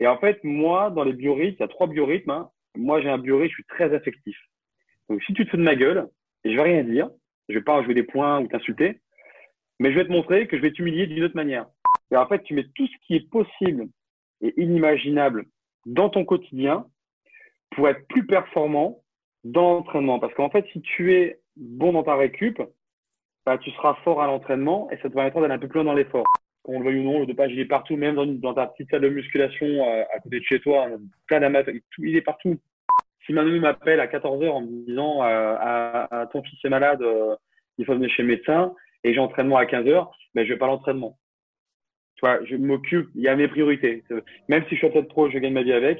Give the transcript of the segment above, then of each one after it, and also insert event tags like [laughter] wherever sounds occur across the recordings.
Et en fait, moi, dans les biorhythmes, il y a trois biorhythmes. Hein. Moi, j'ai un biorhythme, je suis très affectif. Donc, si tu te fais de ma gueule, je vais rien dire, je vais pas jouer des points ou t'insulter, mais je vais te montrer que je vais t'humilier d'une autre manière. Et en fait, tu mets tout ce qui est possible et inimaginable dans ton quotidien pour être plus performant dans l'entraînement. Parce qu'en fait, si tu es bon dans ta récup, bah, tu seras fort à l'entraînement et ça te permettra d'aller un peu plus loin dans l'effort. Qu'on le veuille ou non, le dopage, il est partout, même dans, ta petite salle de musculation euh, à côté de chez toi, plein d'amateurs, il est partout. Si Manu m'appelle à 14h en me disant euh, à, ton fils est malade, euh, il faut venir chez le médecin et j'ai entraînement à 15h, mais je vais pas l'entraînement. Tu vois, je m'occupe, il y a mes priorités. Même si je suis athlète pro, je gagne ma vie avec,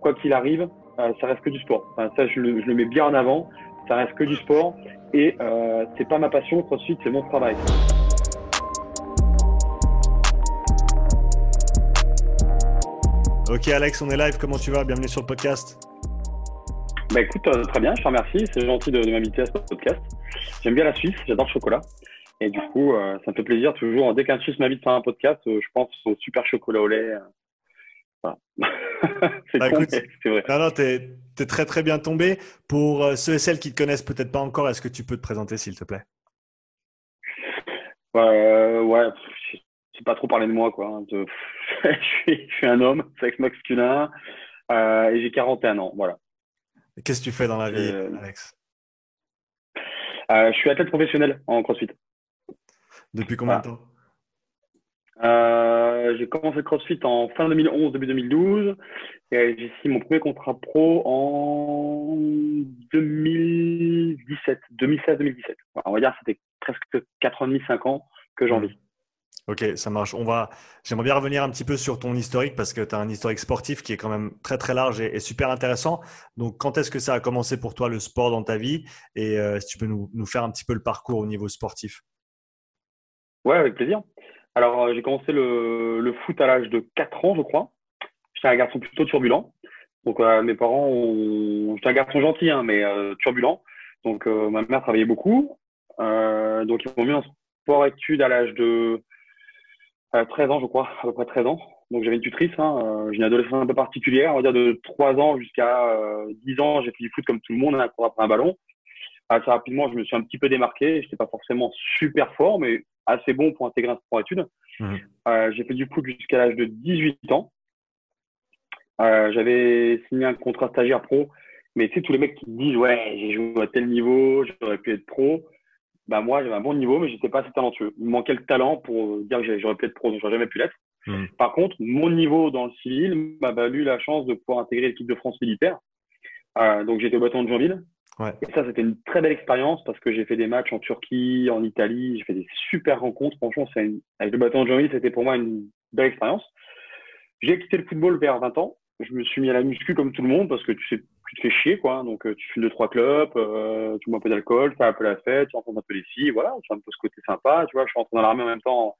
quoi qu'il arrive, euh, ça reste que du sport. Enfin, ça, je le, je le, mets bien en avant. Ça reste que du sport et euh, c'est pas ma passion. CrossFit, c'est mon travail. Ok Alex, on est live. Comment tu vas? Bienvenue sur le podcast. Bah écoute, euh, très bien, je te remercie. C'est gentil de, de m'inviter à ce podcast. J'aime bien la Suisse, j'adore le chocolat. Et du coup, euh, ça me fait plaisir toujours. Dès qu'un Suisse m'invite faire un podcast, euh, je pense au super chocolat au lait. [laughs] c'est bah, c'est vrai. Non, non, t'es es très très bien tombé. Pour ceux et celles qui ne te connaissent peut-être pas encore, est-ce que tu peux te présenter s'il te plaît? Ouais, je pas trop parler de moi. quoi. Hein, [laughs] je, suis, un homme, sexe masculin, et j'ai 41 ans. Voilà. Qu'est-ce que tu fais dans la vie, Alex? Je suis athlète professionnel en CrossFit. Depuis combien de temps? Euh, J'ai commencé le CrossFit en fin 2011, début 2012. Et j'ai signé mon premier contrat pro en 2017, 2016-2017. On va dire que c'était presque 4 ans et demi, 5 ans que j'en vis. Ok, ça marche. On va. J'aimerais bien revenir un petit peu sur ton historique parce que tu as un historique sportif qui est quand même très très large et, super intéressant. Donc, quand est-ce que ça a commencé pour toi le sport dans ta vie? Et euh, si tu peux nous, nous, faire un petit peu le parcours au niveau sportif Ouais, avec plaisir. Alors, euh, j'ai commencé le, le, foot à l'âge de 4 ans, je crois. J'étais un garçon plutôt turbulent. Donc, euh, mes parents ont. J'étais un garçon gentil, hein, mais euh, turbulent. Donc, ma mère travaillait beaucoup. donc, ils m'ont mis en sport-études à l'âge de 13 ans, je crois, à peu près 13 ans. Donc, j'avais une tutrice. Hein, j'ai une adolescence un peu particulière. On va dire de 3 ans jusqu'à 10 ans, j'ai fait du foot comme tout le monde, hein, pour après un ballon assez rapidement, je me suis un petit peu démarqué. Je n'étais pas forcément super fort, mais assez bon pour intégrer un sport études. Mmh. Euh, j'ai fait du foot jusqu'à l'âge de 18 ans. Euh, j'avais signé un contrat stagiaire pro, mais tu sais, tous les mecs qui disent Ouais, j'ai joué à tel niveau, j'aurais pu être pro. Bah, moi, j'avais un bon niveau, mais j'étais pas assez talentueux. Il me manquait le talent pour dire que j'aurais pu être pro, j'aurais jamais pu l'être. Mmh. Par contre, mon niveau dans le civil m'a valu la chance de pouvoir intégrer l'équipe de France militaire. Euh, donc, j'étais au bâton de Jeanville. Et ça, c'était une très belle expérience parce que j'ai fait des matchs en Turquie, en Italie, j'ai fait des super rencontres. Franchement, une... avec le bâton de jean c'était pour moi une belle expérience. J'ai quitté le football vers 20 ans. Je me suis mis à la muscu comme tout le monde parce que tu, sais, tu te fais chier, quoi. Donc, euh, tu fumes deux, trois clubs, euh, tu bois un peu d'alcool, tu fais un peu la fête, tu rencontres un peu les filles, voilà, c'est un peu ce côté sympa. Tu vois, je suis rentré dans l'armée en même temps,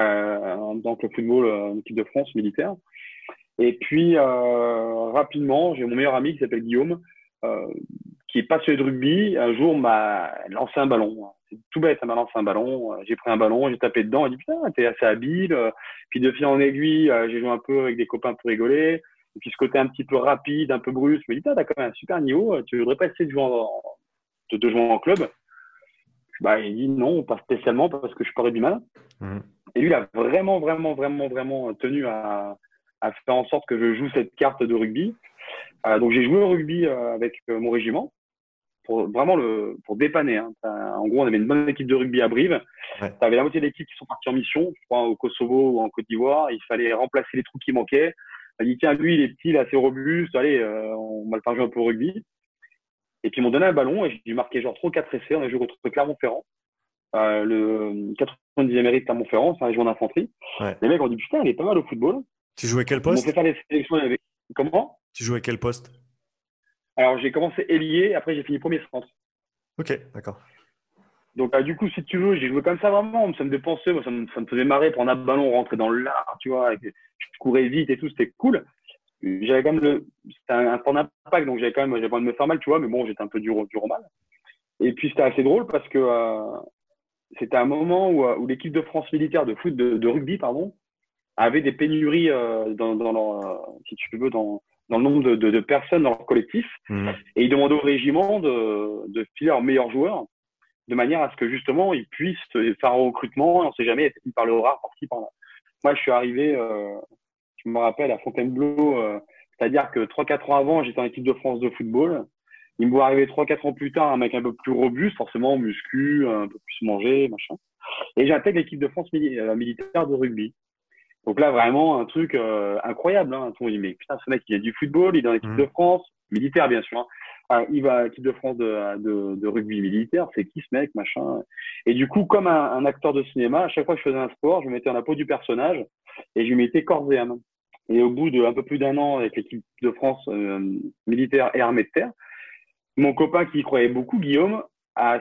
euh, dans le football, euh, en équipe de France militaire. Et puis, euh, rapidement, j'ai mon meilleur ami qui s'appelle Guillaume, euh, qui est passionné de rugby, un jour m'a lancé un ballon. C'est tout bête, ça m'a lancé un ballon. Euh, j'ai pris un ballon, j'ai tapé dedans, il dit putain, t'es assez habile. Puis de fil en aiguille, j'ai joué un peu avec des copains pour rigoler. Et puis ce côté un petit peu rapide, un peu brusque, je me dis, t'as quand même un super niveau, tu voudrais pas essayer de jouer en, de, jouer en club? Bah, Il dit non, pas spécialement parce que je pas rugbyman. Mmh. Et lui, il a vraiment, vraiment, vraiment, vraiment tenu à, à faire en sorte que je joue cette carte de rugby. donc j'ai joué au rugby avec mon régiment pour vraiment le, pour dépanner. Hein. En gros, on avait une bonne équipe de rugby à Brive. Ouais. Tu avais la moitié de l'équipe qui sont partis en mission, je crois, au Kosovo ou en Côte d'Ivoire. Il fallait remplacer les trous qui manquaient. Il dit, tiens, lui, il est petit, il est assez robuste. Allez, euh, on va le faire jouer un peu au rugby. Et puis, ils m'ont donné un ballon et j'ai dû marquer genre 3 ou 4 essais. On a joué contre Clermont-Ferrand. Euh, le 90e mérite Clermont-Ferrand, c'est un régiment d'infanterie. Ouais. Les mecs ont dit, putain, il est pas mal au football. Tu jouais quel poste On fait faire les sélections avec... Comment? Tu jouais quel poste alors, j'ai commencé ailier, après j'ai fini premier centre. Ok, d'accord. Donc, bah, du coup, si tu veux, j'ai joué comme ça vraiment. Ça me dépensait, moi, ça me, ça me faisait marrer. Prendre un ballon, rentrer dans l'art, tu vois. je courais vite et tout, c'était cool. J'avais quand même le. C'était un, un d'impact, donc j'avais quand même. J'avais pas de me faire mal, tu vois, mais bon, j'étais un peu dur, dur au mal. Et puis, c'était assez drôle parce que euh, c'était un moment où, euh, où l'équipe de France militaire de foot, de, de rugby, pardon, avaient des pénuries dans, dans leur, si tu veux, dans, dans le nombre de, de, de, personnes dans leur collectif. Mmh. Et ils demandaient au régiment de, de filer leurs meilleurs joueurs de manière à ce que justement ils puissent faire un recrutement. On ne sait jamais, peut-être par le rare par là. Moi, je suis arrivé, euh, je me rappelle, à Fontainebleau, euh, c'est-à-dire que 3-4 ans avant, j'étais en équipe de France de football. Il me voit arriver 3-4 ans plus tard, un mec un peu plus robuste, forcément muscu, un peu plus mangé, machin. Et j'intègre l'équipe de France euh, militaire de rugby. Donc là, vraiment, un truc euh, incroyable. Hein. Tout le monde dit, mais putain, ce mec, il a du football, il est dans l'équipe mmh. de France, militaire, bien sûr. Hein. Il va à l'équipe de France de, de, de, rugby militaire, c'est qui ce mec, machin. Et du coup, comme un, un, acteur de cinéma, à chaque fois que je faisais un sport, je me mettais en la peau du personnage et je lui mettais corps et âme. Et au bout de un peu plus d'un an avec l'équipe de France euh, militaire et armée de terre, mon copain qui y croyait beaucoup, Guillaume,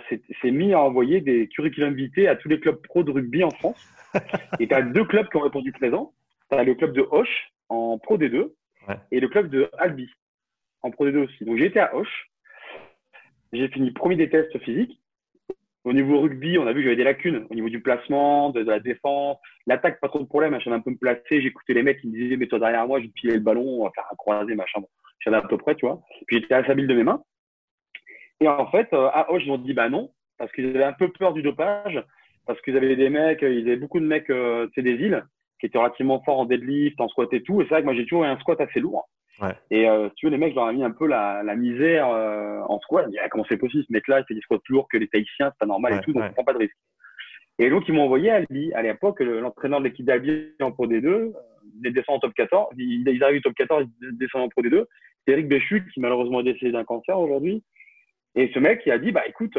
s'est mis à envoyer des curriculums vitae à tous les clubs pro de rugby en France. [laughs] et tu as deux clubs qui ont répondu présent. Tu as le club de Hoche en Pro D2 ouais. et le club de Albi en Pro D2 aussi. Donc été à Hoche. J'ai fini premier des tests physiques. Au niveau rugby, on a vu que j'avais des lacunes au niveau du placement, de, la défense. L'attaque, pas trop de problème. J'avais un peu me placer. J'écoutais les mecs qui me disaient, mets-toi derrière moi, je vais le ballon, on va faire un croisé, machin. Bon, à peu près, tu vois. Puis j'étais à la de mes mains. Et en fait, euh, à Hoche, ils ont dit, bah non, parce qu'ils avaient un peu peur du dopage, parce qu'ils avaient des mecs, ils avaient beaucoup de mecs, euh, c'est des îles, qui étaient relativement forts en deadlift, en squat et tout. Et c'est vrai que moi, j'ai toujours eu un squat assez lourd. Ouais. Et euh, si tu veux, les mecs, je leur ai mis un peu la, la misère euh, en squat. Ils ah, comment c'est possible Ce mec-là, il fait des squats plus lourds que les Tahitiens, c'est pas normal et tout, donc on prend pas de risque. Et donc, ils m'ont envoyé à Albi. À l'époque, l'entraîneur de l'équipe d'Albi en Pro D2, euh, il descend en top 14. Ils, ils arrivent au top 14, ils descendent en Pro D2. C'est Eric Béchut, qui malheureusement est décédé d'un cancer aujourd'hui. Et ce mec, il a dit, bah écoute,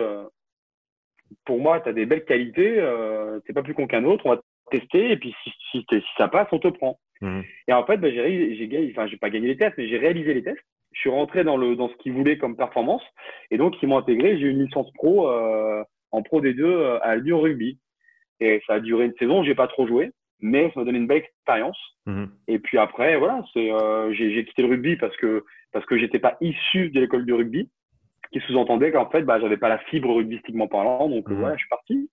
pour moi, tu as des belles qualités, euh, t'es pas plus con qu'un autre, on va tester, et puis si, si, si, ça passe, on te prend. Mmh. Et en fait, bah, j'ai enfin, j'ai pas gagné les tests, mais j'ai réalisé les tests. Je suis rentré dans, le, dans ce qu'ils voulaient comme performance, et donc ils m'ont intégré. J'ai eu une licence pro euh, en pro des deux euh, à Lyon Rugby. Et ça a duré une saison, j'ai pas trop joué, mais ça m'a donné une belle expérience. Mmh. Et puis après, voilà, c'est, euh, j'ai quitté le rugby parce que parce que j'étais pas issu de l'école de rugby qui sous-entendait qu'en fait, bah, j'avais pas la fibre rugbystiquement parlant. Donc, mmh. voilà, je suis parti.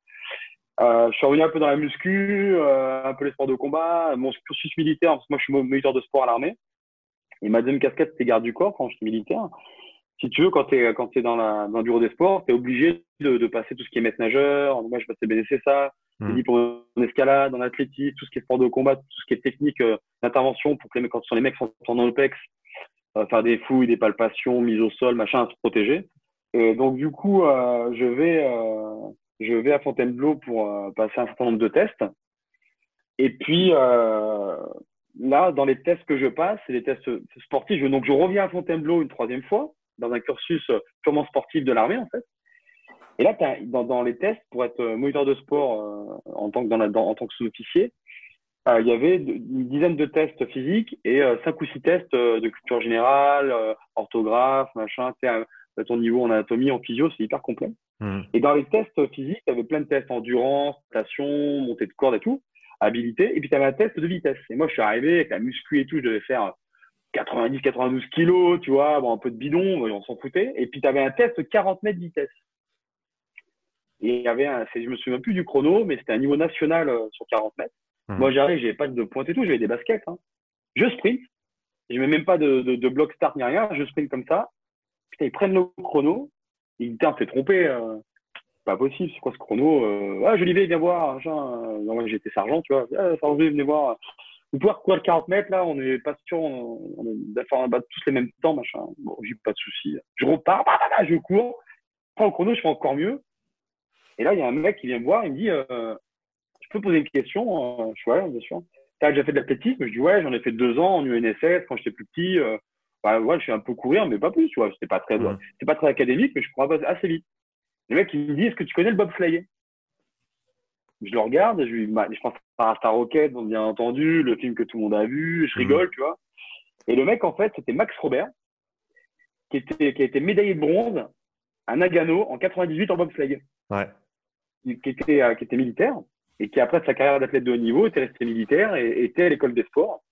Euh, je suis revenu un peu dans la muscu, euh, un peu les sports de combat, mon cursus militaire, parce que moi, je suis moniteur de sport à l'armée. Et ma deuxième casquette, c'était garde du corps quand je suis militaire. Si tu veux, quand tu es, quand es dans, la, dans le bureau des sports, tu es obligé de, de, passer tout ce qui est maître nageur. Moi, je passais BDCSA, mmh. pour une escalade, dans l'athlétisme, tout ce qui est sport de combat, tout ce qui est technique euh, d'intervention pour que les, quand les mecs sont en OPEX, euh, faire des fouilles, des palpations, mise au sol, machin, à se protéger. Et donc, du coup, euh, je, vais, euh, je vais à Fontainebleau pour euh, passer un certain nombre de tests. Et puis, euh, là, dans les tests que je passe, c'est les tests sportifs. Donc, je reviens à Fontainebleau une troisième fois, dans un cursus purement sportif de l'armée, en fait. Et là, dans, les tests, pour être moniteur de sport en tant que, sous-officier, euh, il y avait une dizaine de tests physiques et euh, cinq ou six tests euh, de culture générale, orthographe, machin. À ton niveau en anatomie, en physio, c'est hyper complet. Mmh. Et dans les tests physiques, tu avais plein de tests endurance, station, montée de corde et tout, habilité. Et puis tu avais un test de vitesse. Et moi, je suis arrivé avec la muscu et tout, je devais faire 90, 92 kilos, tu vois, bon, un peu de bidon, on s'en foutait. Et puis tu avais un test 40 mètres de vitesse. Et il y avait un, je me souviens plus du chrono, mais c'était un niveau national sur 40 mètres. Mmh. Moi, j'arrive, j'ai pas de pointe et tout, j'avais des baskets. Hein. Je sprint. Je mets même pas de, de, de, bloc start ni rien. Je sprint comme ça. Putain, ils prennent le chrono. Disent, putain, t'es trompé. Euh. Pas possible, c'est quoi ce chrono euh... Ah, Jolivet, viens voir. Non, moi, j'étais sergent, tu vois. Ah, Jolivet, venez voir. Vous pouvez courir 40 mètres, là, on est pas sûr, on, on est tous les mêmes temps, machin. Bon, j'ai pas de souci. Je repars, bah, bah, bah, je cours, je prends le chrono, je fais encore mieux. Et là, il y a un mec qui vient me voir, il me dit, euh, peux poser une question euh, Je ouais, bien sûr. Tu as déjà fait de l'athlétisme? Je dis ouais, j'en ai fait deux ans en UNSS quand j'étais plus petit. Bah, ouais, je suis un peu courir, mais pas plus, tu vois. C'était pas très, c'est pas très académique, mais je crois assez vite. Le mec, il me dit, est-ce que tu connais le bobsleigh? Je le regarde, je, lui, je pense à Star Rocket, bien entendu, le film que tout le monde a vu, je rigole, tu vois. Et le mec, en fait, c'était Max Robert, qui, était, qui a été médaillé de bronze à Nagano en 98 en bobsleigh. Ouais. Qui était, euh, qui était militaire et qui après sa carrière d'athlète de haut niveau était resté militaire et était à l'école des sports.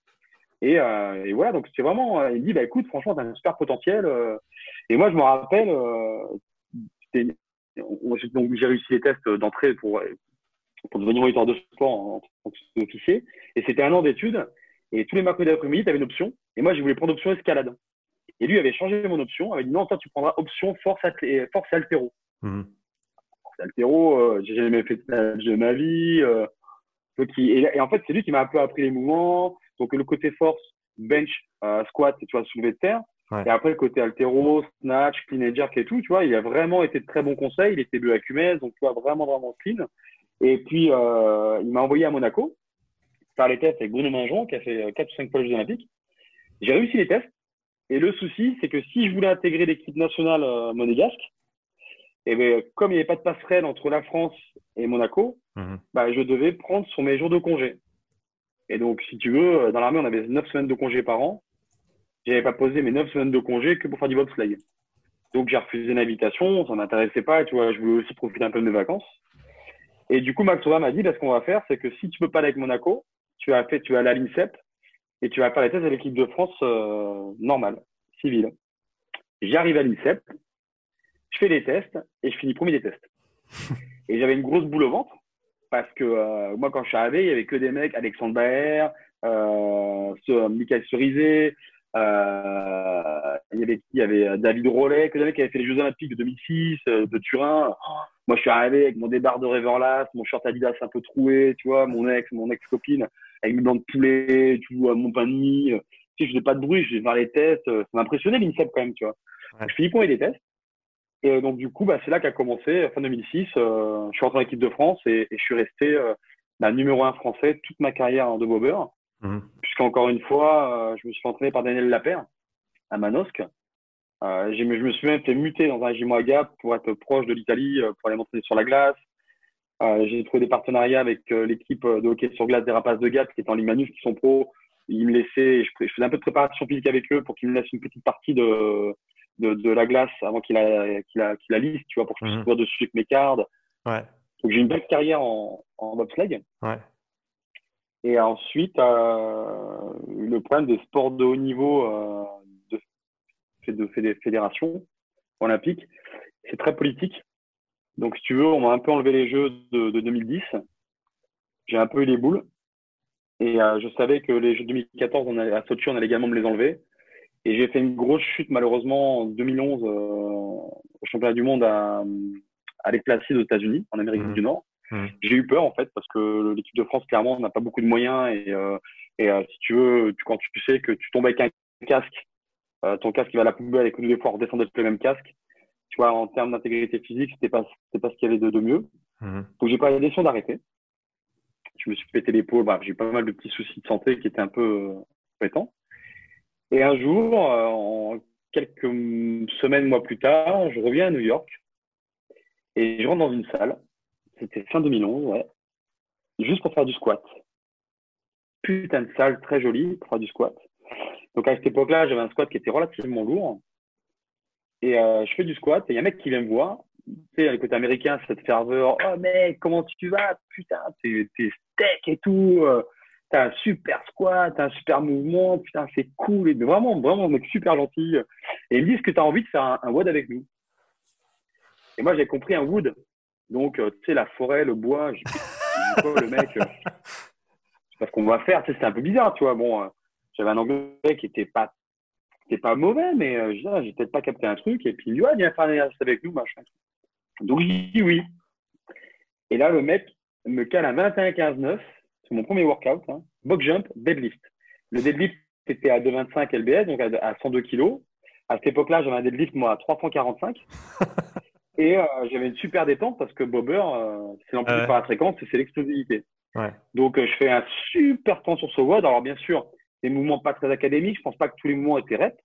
Et, euh, et voilà, donc c'est vraiment, euh, il dit, bah écoute, franchement, t'as un super potentiel. Euh. et moi, je me rappelle, donc j'ai réussi les tests d'entrée pour pour devenir moniteur de sport en, tant qu'officier. Et c'était un an d'études. Et tous les mercredis d'après-midi, tu avais une option. Et moi, je voulais prendre option escalade. Et lui avait changé mon option. Il avait dit non, toi, tu prendras option force, et, force et altéro. Mmh. Force et altéro, euh, j'ai jamais fait de ma vie. Euh, et, en fait, c'est lui qui m'a un peu appris les mouvements. Donc, le côté force, bench, euh, squat, tu vois, soulever de terre. Et après, le côté altéro, snatch, clean and jerk et tout, tu vois, il a vraiment été de très bons conseils. Il était bleu à Cumès, donc tu vois, vraiment, vraiment clean. Et puis, euh, il m'a envoyé à Monaco faire les tests avec Bruno Minjon, qui a fait 4 ou 5 fois les Jeux Olympiques. J'ai réussi les tests. Et le souci, c'est que si je voulais intégrer l'équipe nationale euh, monégasque, et eh bien, comme il n'y avait pas de passerelle entre la France et Monaco, bah, je devais prendre sur mes jours de congé. Et donc, si tu veux, euh, dans l'armée, on avait 9 semaines de congé par an. Je n'avais pas posé mes 9 semaines de congé que pour faire du bobsleigh. Donc, j'ai refusé l'invitation, ça ne m'intéressait pas, tu vois, je voulais aussi profiter un peu de mes vacances. Et du coup, Max m'a dit, bah, ce qu'on va faire, c'est que si tu ne peux pas aller avec Monaco, tu as fait, tu vas aller à l'INSEP et tu vas faire les tests de l'équipe de France euh, normale, civile. J'arrive à l'INSEP, je fais les tests et je finis premier des tests. [laughs] Et j'avais une grosse boule au ventre parce que euh, moi, quand je suis arrivé, il y avait que des mecs, Alexandre Baer, euh, ce, Michael Cerizé, euh, il, y avait, il y avait David Rollet, que des mecs qui avaient fait les Jeux Olympiques de 2006, euh, de Turin. moi, je suis arrivé avec mon débard de Reverlast, mon short Adidas un peu troué, tu vois, mon ex, mon ex-copine, avec mes dents de poulet, tu vois, mon pain de mie. Tu sais, je faisais pas de bruit, je vais faire les tests. Ça m'impressionnait l'INSEP quand même, tu vois. Je finis pour les tests. Et donc, du coup, bah, c'est là qu'a commencé, fin 2006. Euh, je suis rentré en équipe de France et, je suis resté euh, bah, numéro un français toute ma carrière de bobeur. Mmh. Puisqu'encore une fois, euh, je me suis entraîné par Daniel Lapère à Manosque. Euh, je me suis même fait muter dans un régiment à Gap pour être proche de l'Italie, pour aller m'entraîner sur la glace. J'ai trouvé des partenariats avec l'équipe de hockey sur glace des Rapaces de Gap qui est en Ligue Manus, qui sont pros. Ils me laissaient, je, je faisais un peu de préparation physique avec eux pour qu'ils me laissent une petite partie de, de, la glace avant qu'il a, qu'il a, qu'il a lisse, tu vois, pour que je puisse mmh. dessus avec mes cartes. Ouais. Donc j'ai une belle carrière en, en bobsleigh. Ouais. Et ensuite, euh, le problème des sports de haut niveau euh, de, de fédérations olympiques, c'est très politique. Donc, si tu veux, on m'a un peu enlevé les jeux de, 2010. J'ai un peu eu les boules. Et euh, je savais que les jeux de 2014 on à Sochi, on allait également me les enlever. Et j'ai fait une grosse chute malheureusement en 2011 euh, au championnat du monde à, à Placid aux États-Unis, en Amérique mmh. du Nord. Mmh. J'ai eu peur en fait parce que l'équipe de France clairement n'a pas beaucoup de moyens et, euh, et euh, si tu veux, tu, quand tu sais que tu tombes avec un casque, euh, ton casque il va à la poubelle et que nous des fois on redescend avec le même casque, tu vois, en termes d'intégrité physique, c'était pas c'était pas ce qu'il y avait de, de mieux. Mmh. Donc j'ai pas la décision d'arrêter. Je me suis pété l'épaule, bah, j'ai eu pas mal de petits soucis de santé qui étaient un peu euh, et un jour, euh, en quelques semaines, mois plus tard, je reviens à New York et je rentre dans une salle. C'était fin 2011, ouais. Juste pour faire du squat. Putain de salle très jolie pour faire du squat. Donc à cette époque-là, j'avais un squat qui était relativement lourd. Et euh, je fais du squat et il y a un mec qui vient me voir. Tu sais, le côté américain, cette ferveur. Oh mec, comment tu vas? Putain, t'es steak et tout. T'as un super squat, t'as un super mouvement, putain, c'est cool. Et vraiment, vraiment, mec super gentil. Et ils me disent que tu as envie de faire un, wood avec nous. Et moi, j'ai compris un wood. Donc, euh, tu sais, la forêt, le bois, le mec euh, C'est pas ce qu'on va faire. Tu sais, c'était un peu bizarre, tu vois. Bon, euh, j'avais un anglais qui était pas, qui était pas mauvais, mais euh, j'ai peut-être pas capté un truc. Et puis, il dit, ouais, viens faire un exercice avec nous, machin. Donc, je dis oui. Et là, le mec me cale un 21-15-9 mon premier workout, hein, box jump, deadlift. Le deadlift était à 2,25 lbs, donc à, 102 kg. À cette époque-là, j'avais un deadlift, moi, à 345. [laughs] et euh, j'avais une super détente parce que bobber, euh, c'est l'amplitude par la fréquence et c'est l'explosivité. Donc, euh, je fais un super temps sur ce WOD. Alors, bien sûr, des mouvements pas très académiques. Je pense pas que tous les mouvements étaient reps.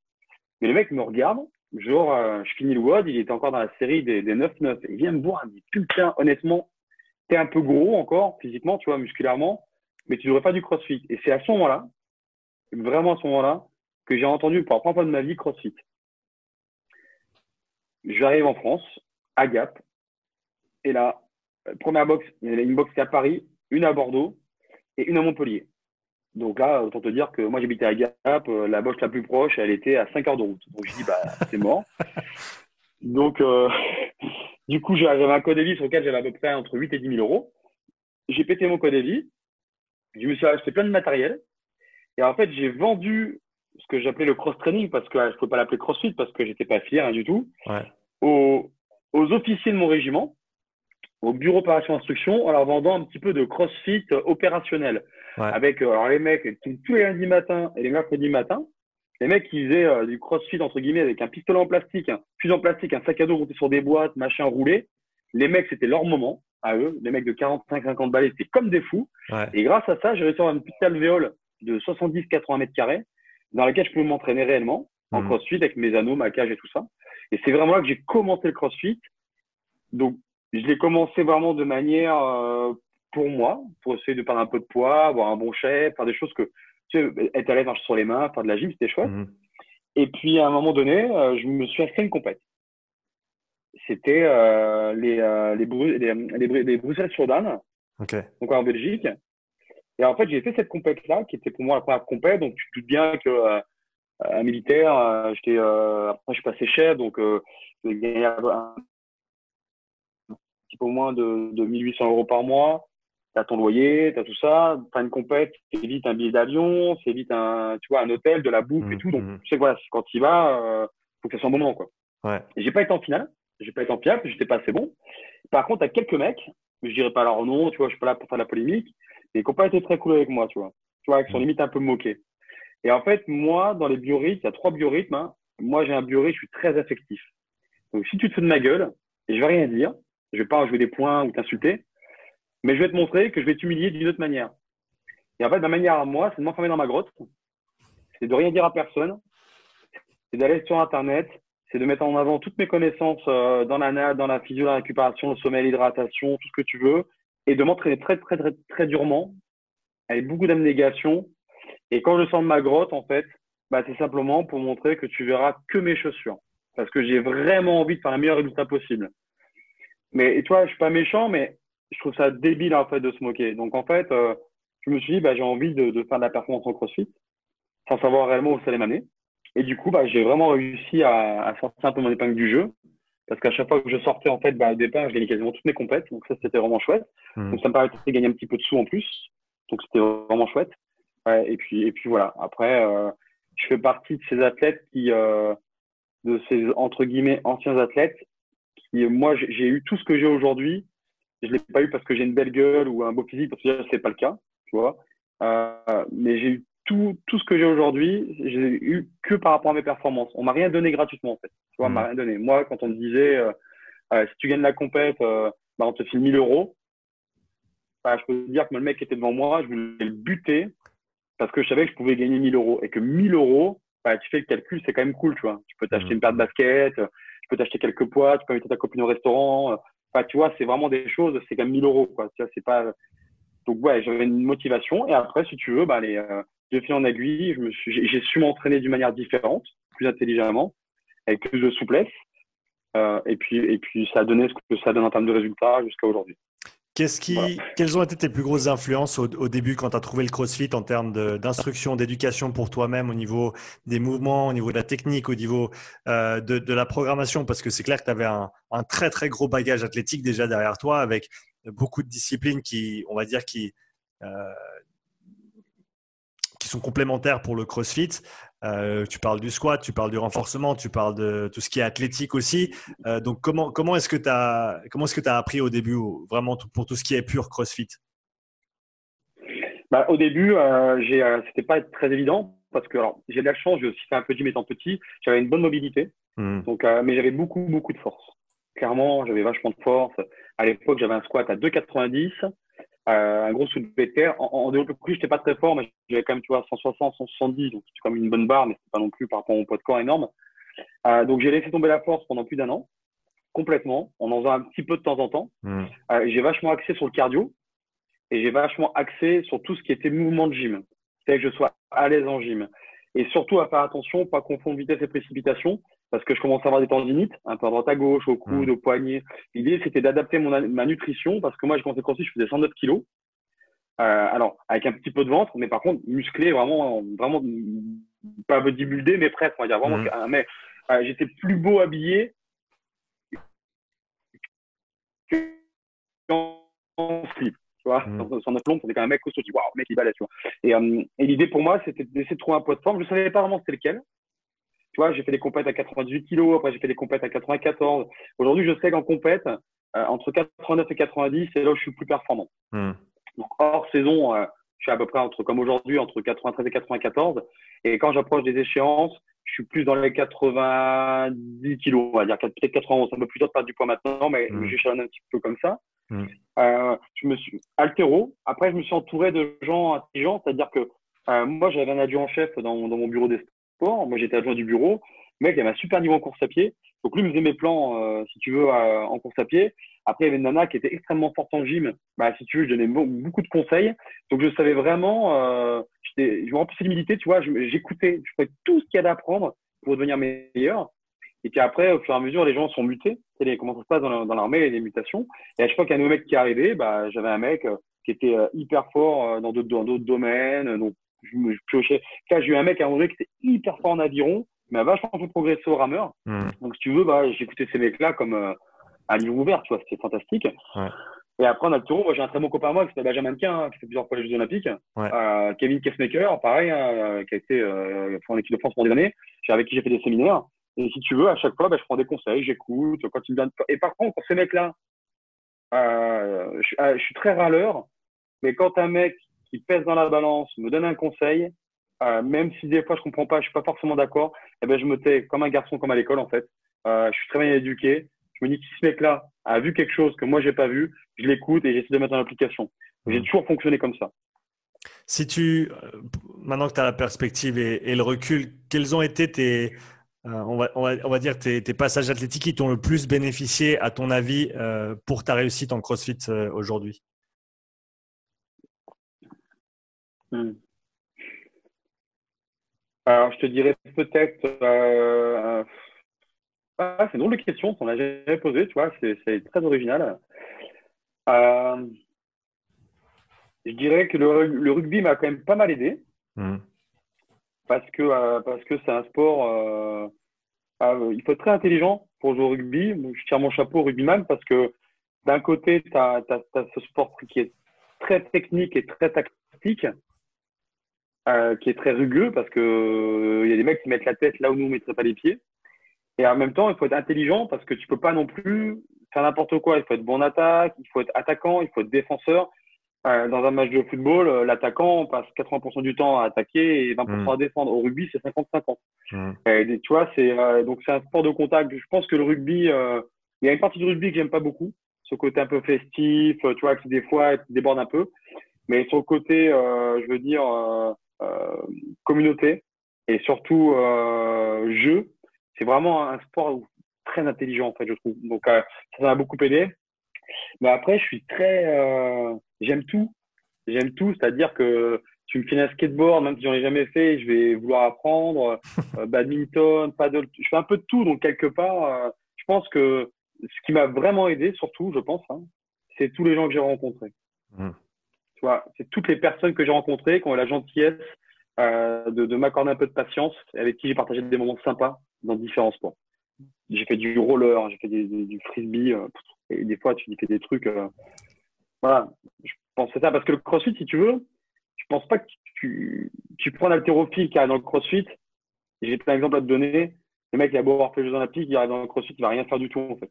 Mais le mec me regarde. Genre, je finis le WOD. Il était encore dans la série des, des 9-9. Il vient me voir. Il me dit Putain, honnêtement, t'es un peu gros encore, physiquement, tu vois, musculairement mais tu devrais faire du crossfit. Et c'est à ce moment-là, vraiment à ce moment-là, que j'ai entendu pour la première fois de ma vie crossfit. J'arrive en France, à Gap, et là, euh, première box, il y a une box qui est à Paris, une à Bordeaux et une à Montpellier. Donc là, autant te dire que moi j'habitais à Gap, euh, la box la plus proche, elle était à 5 heures de route. Donc je dis, bah, c'est mort. [laughs] Donc, euh, du coup, j'avais un code de vie sur lequel j'avais à peu près entre 8 et 10 000 euros. j'ai pété mon code à vie. Je me suis acheté plein de matériel. Et en fait, j'ai vendu ce que j'appelais le cross-training parce que je ne pouvais pas l'appeler crossfit parce que j'étais pas fier hein, du tout. Aux, aux, officiers de mon régiment, au bureau opération instruction, en leur vendant un petit peu de crossfit opérationnel. Avec euh, alors les mecs tous les lundis matins et les mercredis matins, les mecs qui faisaient euh, du crossfit entre guillemets avec un pistolet en plastique, un fusil en plastique, un sac à dos routé sur des boîtes, machin roulé. Les mecs, c'était leur moment à eux. Les mecs de 45-50 balais, c'était comme des fous. Et grâce à ça, j'ai réussi à avoir une petite alvéole de 70-80 mètres carrés dans laquelle je pouvais m'entraîner réellement en mmh. crossfit avec mes anneaux, ma cage et tout ça. Et c'est vraiment là que j'ai commencé le crossfit. Donc, je l'ai commencé vraiment de manière euh, pour moi, pour essayer de perdre un peu de poids, avoir un bon chef, faire des choses que, tu sais, être à l'aise marcher sur les mains, faire de la gym, c'était chouette. Mmh. Et puis, à un moment donné, euh, je me suis inscrit une compète. C'était euh, les, les, les, les, Bruxelles sur Dan, donc en Belgique. Et en fait, j'ai fait cette compète-là, qui était pour moi la première compète. Donc, tu te doutes bien que euh, un militaire, euh, j'étais, euh, après, je suis passé chef, donc euh, j'ai gagné un petit peu moins de, de 1800 euros par mois. Tu as ton loyer, tu as tout ça. Tu as une compète, c'est vite un billet d'avion, c'est vite un, tu vois, un hôtel, de la bouffe et mmh, tout. Donc, mmh. tu sais, voilà, quand tu y vas, euh, faut que ça soit un bon moment, quoi. Ouais. J'ai pas été en finale. J'ai pas été en que j'étais pas assez bon. Par contre, as quelques mecs, je dirais pas leur nom, tu vois, je suis pas là pour faire la polémique, et qui n'ont pas été très cool avec moi, tu vois. Tu vois, qui sont mm. limite un peu moqués. Et en fait, moi, dans les biorhythmes, il y a trois biorhythmes. Hein. Moi, j'ai un biorhythme, je suis très affectif. Donc, si tu te fais de ma gueule, et je vais rien dire, je vais pas jouer des points ou t'insulter, mais je vais te montrer que je vais t'humilier d'une autre manière. Et en fait, ma manière à moi, c'est de m'enfermer dans ma grotte, c'est de rien dire à personne, c'est d'aller sur Internet, c'est de mettre en avant toutes mes connaissances euh, dans la dans la physio, la récupération, le sommeil, l'hydratation, tout ce que tu veux, et de m'entraîner très, très, très, très durement, avec beaucoup d'abnégation. Et quand je sors de ma grotte, en fait, bah, c'est simplement pour montrer que tu verras que mes chaussures. Parce que j'ai vraiment envie de faire le meilleur résultat possible. Mais, et toi, je suis pas méchant, mais je trouve ça débile, en fait, de se moquer. Donc, en fait, euh, je me suis dit, bah, j'ai envie de, de, faire de la performance en crossfit, sans savoir réellement où ça allait m'amener. Et du coup, bah, j'ai vraiment réussi à, à sortir un peu mon épingle du jeu parce qu'à chaque fois que je sortais, en fait, bah, au départ, je gagnais quasiment toutes mes compètes. Donc ça, c'était vraiment chouette. Mmh. Donc ça me permettait de gagner un petit peu de sous en plus. Donc c'était vraiment chouette. Ouais, et puis, et puis voilà. Après, euh, je fais partie de ces athlètes qui, euh, de ces entre guillemets anciens athlètes, qui, moi, j'ai eu tout ce que j'ai aujourd'hui. Je l'ai pas eu parce que j'ai une belle gueule ou un beau physique, parce que c'est pas le cas, tu vois. Euh, mais j'ai eu tout, tout ce que j'ai aujourd'hui, j'ai eu que par rapport à mes performances. On m'a rien donné gratuitement, en fait. Tu vois, on m'a mm. rien donné. Moi, quand on me disait, euh, euh, si tu gagnes la compète, euh, bah, on te file 1000 euros. Bah, je peux te dire que le mec qui était devant moi, je voulais le buter parce que je savais que je pouvais gagner 1000 euros. Et que 1000 euros, bah, tu fais le calcul, c'est quand même cool, tu vois. Tu peux t'acheter mm. une paire de basket, tu peux t'acheter quelques poids, tu peux inviter ta copine au restaurant. Enfin, tu vois, c'est vraiment des choses, c'est quand même 1000 euros, quoi. Tu vois, c'est pas. Donc, ouais, j'avais une motivation. Et après, si tu veux, bah, les, de fil en aiguille, je me suis, j'ai su m'entraîner d'une manière différente, plus intelligemment, avec plus de souplesse. Euh, et puis, et puis, ça a donné ce que ça donne en termes de résultats jusqu'à aujourd'hui. Qu'est-ce qui, Quelles ont été tes plus grosses influences au, début quand tu as trouvé le CrossFit en termes d'instruction, d'éducation pour toi-même, au niveau des mouvements, au niveau de la technique, au niveau euh, de, de, la programmation? Parce que c'est clair que tu avais un, un, très très gros bagage athlétique déjà derrière toi, avec beaucoup de disciplines qui, on va dire, qui, euh, qui sont complémentaires pour le CrossFit. Euh, tu parles du squat, tu parles du renforcement, tu parles de tout ce qui est athlétique aussi. Euh, donc, comment, comment est-ce que tu as, comment est-ce que tu appris au début, vraiment pour tout ce qui est pur CrossFit? Bah, Au début, euh, euh, c'était pas très évident parce que j'ai de la chance, j'ai aussi fait un peu de gym étant petit. J'avais une bonne mobilité, mmh. donc, mais j'avais beaucoup, beaucoup de force. Clairement, j'avais vachement de force. À l'époque, j'avais un squat à 2,90 euh, un gros soulevé de terre. En, en développé couché, j'étais pas très fort, mais j'avais quand même, tu vois, 160, 170, donc c'était comme une bonne barre, mais c'est pas non plus par rapport mon poids de corps énorme. Euh, donc j'ai laissé tomber la force pendant plus d'un an, complètement, en en faisant un petit peu de temps en temps. Mmh. Euh, j'ai vachement axé sur le cardio et j'ai vachement axé sur tout ce qui était mouvement de gym. C'est que je sois à l'aise en gym. Et surtout à faire attention, pas confondre vitesse et précipitation parce que je commence à avoir des tendinites, un peu à droite à gauche, au coude, mmh. au poignet. L'idée, c'était d'adapter ma nutrition parce que moi, je commençais quand je faisais 109 kilos. Euh, alors, avec un petit peu de ventre, mais par contre, musclé, vraiment, vraiment, pas bodybuildé, mais presque, on va dire. Vraiment, mmh. mais euh, j'étais plus beau habillé en slip. Tu vois, mmh. sur, notre quand même un mec costaud. Tu waouh, mec, il balait, tu vois. Et, euh, et l'idée pour moi, c'était d'essayer de trouver un poids de forme. Je savais pas vraiment c'était lequel. Tu vois, j'ai fait des compètes à 98 kg, après j'ai fait des compètes à 94. Aujourd'hui, je sais qu'en compète, euh, entre 89 et 90, c'est là où je suis plus performant. Mmh. Donc, hors saison, euh, je suis à peu près entre, comme aujourd'hui, entre 93 et 94. Et quand j'approche des échéances, je suis plus dans les 90 kilos, on va dire, peut-être 91. Ça me plus dur de perdre du poids maintenant, mais mmh. j'ai un petit peu comme ça. Mmh. Euh, je me suis altéro. Après, je me suis entouré de gens intelligents, c'est-à-dire que euh, moi, j'avais un adjoint en chef dans, dans, mon bureau des sports. Moi, j'étais adjoint du bureau. Mec, il avait un super niveau en course à pied. Donc, lui, me faisait mes plans, euh, si tu veux, en course à pied. Après, il y avait une nana qui était extrêmement forte en gym. Bah, si tu veux, je donnais beaucoup de conseils. Donc, je savais vraiment, euh, je me remplissais d'humilité, tu vois. J'écoutais, je faisais tout ce qu'il y a à apprendre pour devenir meilleur. Et puis après, au fur et à mesure, les gens sont mutés. Tu comment ça se passe dans l'armée, les mutations. Et à chaque fois qu'il y a un nouveau mec qui arrivait, bah, j'avais un mec euh, qui était euh, hyper fort euh, dans d'autres domaines. Donc, je me piochais. Là, j'ai eu un mec à un moment qui était hyper fort en aviron, mais a vachement fait progresser au rameur. Hmm. Donc, si tu veux, bah, j'écoutais ces mecs-là comme à livre ouvert, tu vois, c'était fantastique. Ouais. Et après, on a le tour. Moi, j'ai un très bon copain à moi qui s'appelle Benjamin Quin, hein, qui fait plusieurs fois les Jeux Olympiques. Euh, Kevin Kessmaker, pareil, hein, euh, qui a été euh, en équipe de France pendant des années, avec qui j'ai fait des séminaires. Et si tu veux, à chaque fois, bah, je prends des conseils, j'écoute. Quand ils me donnent... Et par contre, pour ces mecs-là, euh, je, je, suis très râleur. Mais quand un mec qui pèse dans la balance me donne un conseil, même si des fois je comprends pas, je suis pas forcément d'accord, eh ben, je me tais comme un garçon, comme à l'école, en fait. je suis très bien éduqué je me dis si ce mec-là a vu quelque chose que moi j'ai pas vu, je l'écoute et j'essaie de mettre en application. J'ai mmh. toujours fonctionné comme ça. Si tu, euh, maintenant que tu as la perspective et, le recul, quels ont été tes, euh, on, va, on, va, dire tes, passages athlétiques qui t'ont le plus bénéficié, à ton avis, euh, pour ta réussite en CrossFit aujourd'hui? Mmh. Alors, je te dirais peut-être ah, c'est une drôle de question, on l'a jamais posé, tu vois, c'est très original. Euh, je dirais que le, rugby m'a quand même pas mal aidé. Mmh. Parce que euh, parce que c'est un sport. Euh, il faut être très intelligent pour jouer au rugby. Je tire mon chapeau au rugbyman parce que d'un côté, tu as, ce sport qui est très technique et très tactique, qui est très rugueux parce qu'il il y a des mecs qui mettent la tête là où nous ne mettrions pas les pieds. Et en même temps, il faut être intelligent parce que tu peux pas non plus faire n'importe quoi. Il faut être bon en attaque, il faut être attaquant, il faut être défenseur. Euh, dans un match de football, euh, l'attaquant passe 80% du temps à attaquer et 20% mm. à défendre. Au rugby, c'est 50-50. Mm. Tu vois, c'est euh, donc c'est un sport de contact. Je pense que le rugby, euh, il y a une partie du rugby que j'aime pas beaucoup, ce côté un peu festif, tu vois, qui des fois déborde un peu. Mais sur le côté, je veux dire, communauté et surtout jeu, c'est vraiment un sport très intelligent, en fait, je trouve. Donc, euh, ça m'a beaucoup aidé. Mais après, je suis très. Euh, j'aime tout. J'aime tout, c'est-à-dire que tu me files un skateboard, même si j'en ai jamais fait, je vais vouloir apprendre. Euh, [laughs] badminton, paddle, je fais un peu de tout. Donc, quelque part, je pense que ce qui m'a vraiment aidé, surtout, je pense, hein, c'est tous les gens que j'ai rencontrés. Mmh. Tu vois, c'est toutes les personnes que j'ai rencontrées qui ont eu la gentillesse de, de m'accorder un peu de patience, avec qui j'ai partagé des moments sympas dans différents sports. J'ai fait du roller, j'ai fait du frisbee, euh, et des fois tu fais des trucs. Euh, voilà, je pense que ça parce que le crossfit, si tu veux, je pense pas que tu, prends un haltérophile qui arrive dans le crossfit. J'ai plein d'exemples à te donner. Le mec, il a beau avoir fait les Jeux Olympiques, il arrive dans le crossfit, il va rien faire du tout en fait.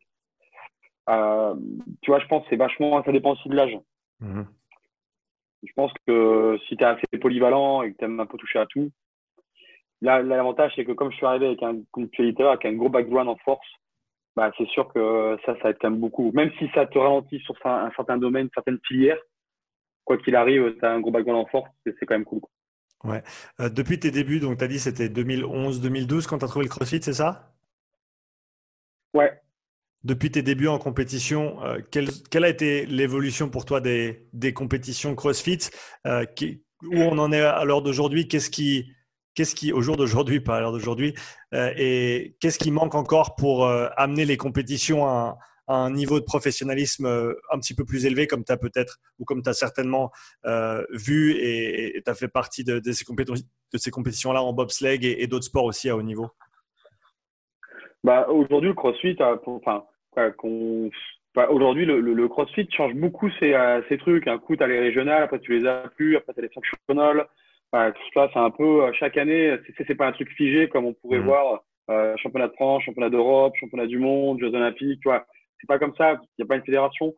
Euh, tu vois, je pense que c'est vachement, ça dépend aussi de l'âge. Mmh. Je pense que si tu es assez polyvalent et que tu aimes un peu toucher à tout, l'avantage, c'est que comme je suis arrivé avec un, avec un gros background en force, bah, c'est sûr que ça, ça aide quand même beaucoup. Même si ça te ralentit sur un, certain domaine, certaines filières, quoi qu'il arrive, tu as un gros background en force, c'est quand même cool. Ouais. Euh, depuis tes débuts, donc tu as dit c'était 2011-2012 quand tu as trouvé le CrossFit, c'est ça? Ouais. Depuis tes débuts en compétition, euh, quelle, a été l'évolution pour toi des, compétitions CrossFit euh, Où on en est à l'heure d'aujourd'hui? Qu'est-ce qui, Qu'est-ce qui, au jour d'aujourd'hui, pas à l'heure d'aujourd'hui, euh, et qu'est-ce qui manque encore pour amener les compétitions à, un niveau de professionnalisme un petit peu plus élevé, comme tu as peut-être, ou comme tu as certainement vu et tu as fait partie de, ces, compétitions-là en bobsleigh et, et d'autres sports aussi à haut niveau? Bah, Aujourd'hui, le CrossFit, enfin, bah, aujourd'hui, le, le, CrossFit change beaucoup ces, euh, ces trucs. Un coup, tu as les régionales, après tu les as plus, après tu as les functional. Bah, tout ça, c'est un peu euh, chaque année, c'est pas un truc figé comme on pourrait mmh. voir euh, championnat de France, championnat d'Europe, championnat du monde, Jeux olympiques. Tu vois, c'est pas comme ça. Il n'y a pas une fédération.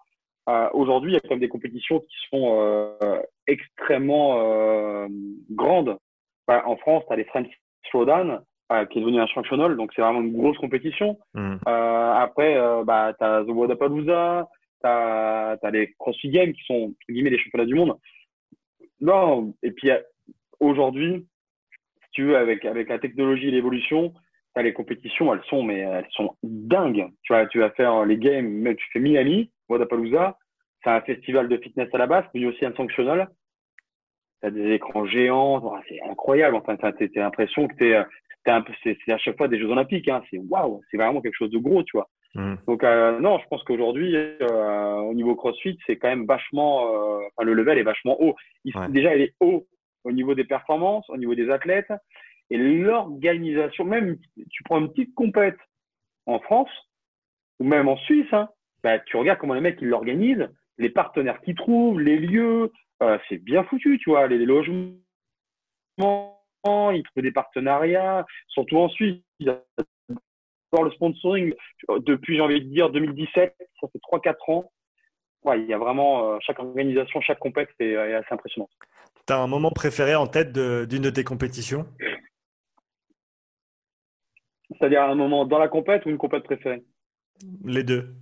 Euh, aujourd'hui, il y a quand même des compétitions qui sont extrêmement grandes. Bah, en France, tu as les French Throwdown, qui est devenu un functional, donc c'est vraiment une grosse compétition. Mm. après, bah, tu as The Wadapalooza, tu as, as, les CrossFit Games qui sont, entre guillemets, les championnats du monde. Non, et puis aujourd'hui, si tu veux, avec, avec la technologie et l'évolution, les compétitions, elles sont, mais elles sont dingues. Tu vois, tu vas faire les games, mais tu fais Miami, Wadapalooza, c'est un festival de fitness à la base, mais aussi un sanctionnel. Tu as des écrans géants, c'est incroyable. Enfin, tu as, l'impression que tu es, c'est à chaque fois des Jeux Olympiques. Hein. C'est waouh, c'est vraiment quelque chose de gros, tu vois. Mm. Donc, euh, non, je pense qu'aujourd'hui, euh, au niveau CrossFit, c'est quand même vachement, euh, enfin, le level est vachement haut. Déjà, il est haut au niveau des performances, au niveau des athlètes. Et l'organisation, même, tu prends une petite compète en France, ou même en Suisse, hein, bah, tu regardes comment les mecs ils l'organisent, les partenaires qu'ils trouvent, les lieux, c'est bien foutu, tu vois, les, logements, ils trouvent des partenariats, surtout en Suisse, pour le sponsoring, depuis, j'ai envie de dire, 2017, ça fait 3-4 ans, ouais, il y a vraiment, euh, chaque organisation, chaque compète est, est assez impressionnante. Tu as un moment préféré en tête d'une de, tes compétitions? C'est-à-dire un moment dans la compète ou une compète préférée? Les deux.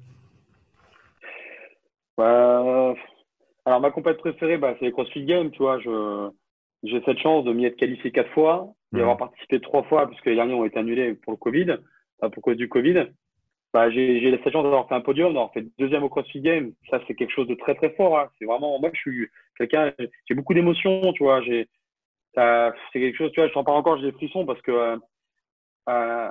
Bah, alors, ma compète préférée, bah, c'est les CrossFit Games, tu vois. Je, j'ai cette chance de m'y être qualifié quatre fois, d'y avoir participé trois fois, puisque les derniers ont été annulés pour le Covid, pour cause du Covid. Bah, j'ai, cette chance d'avoir fait un podium, d'avoir fait deuxième au CrossFit Games. Ça, c'est quelque chose de très, très fort. Hein. C'est vraiment, moi, je suis quelqu'un, j'ai beaucoup d'émotions, tu vois. J'ai, c'est quelque chose, tu vois, je t'en parle encore, j'ai des frissons parce que, euh, euh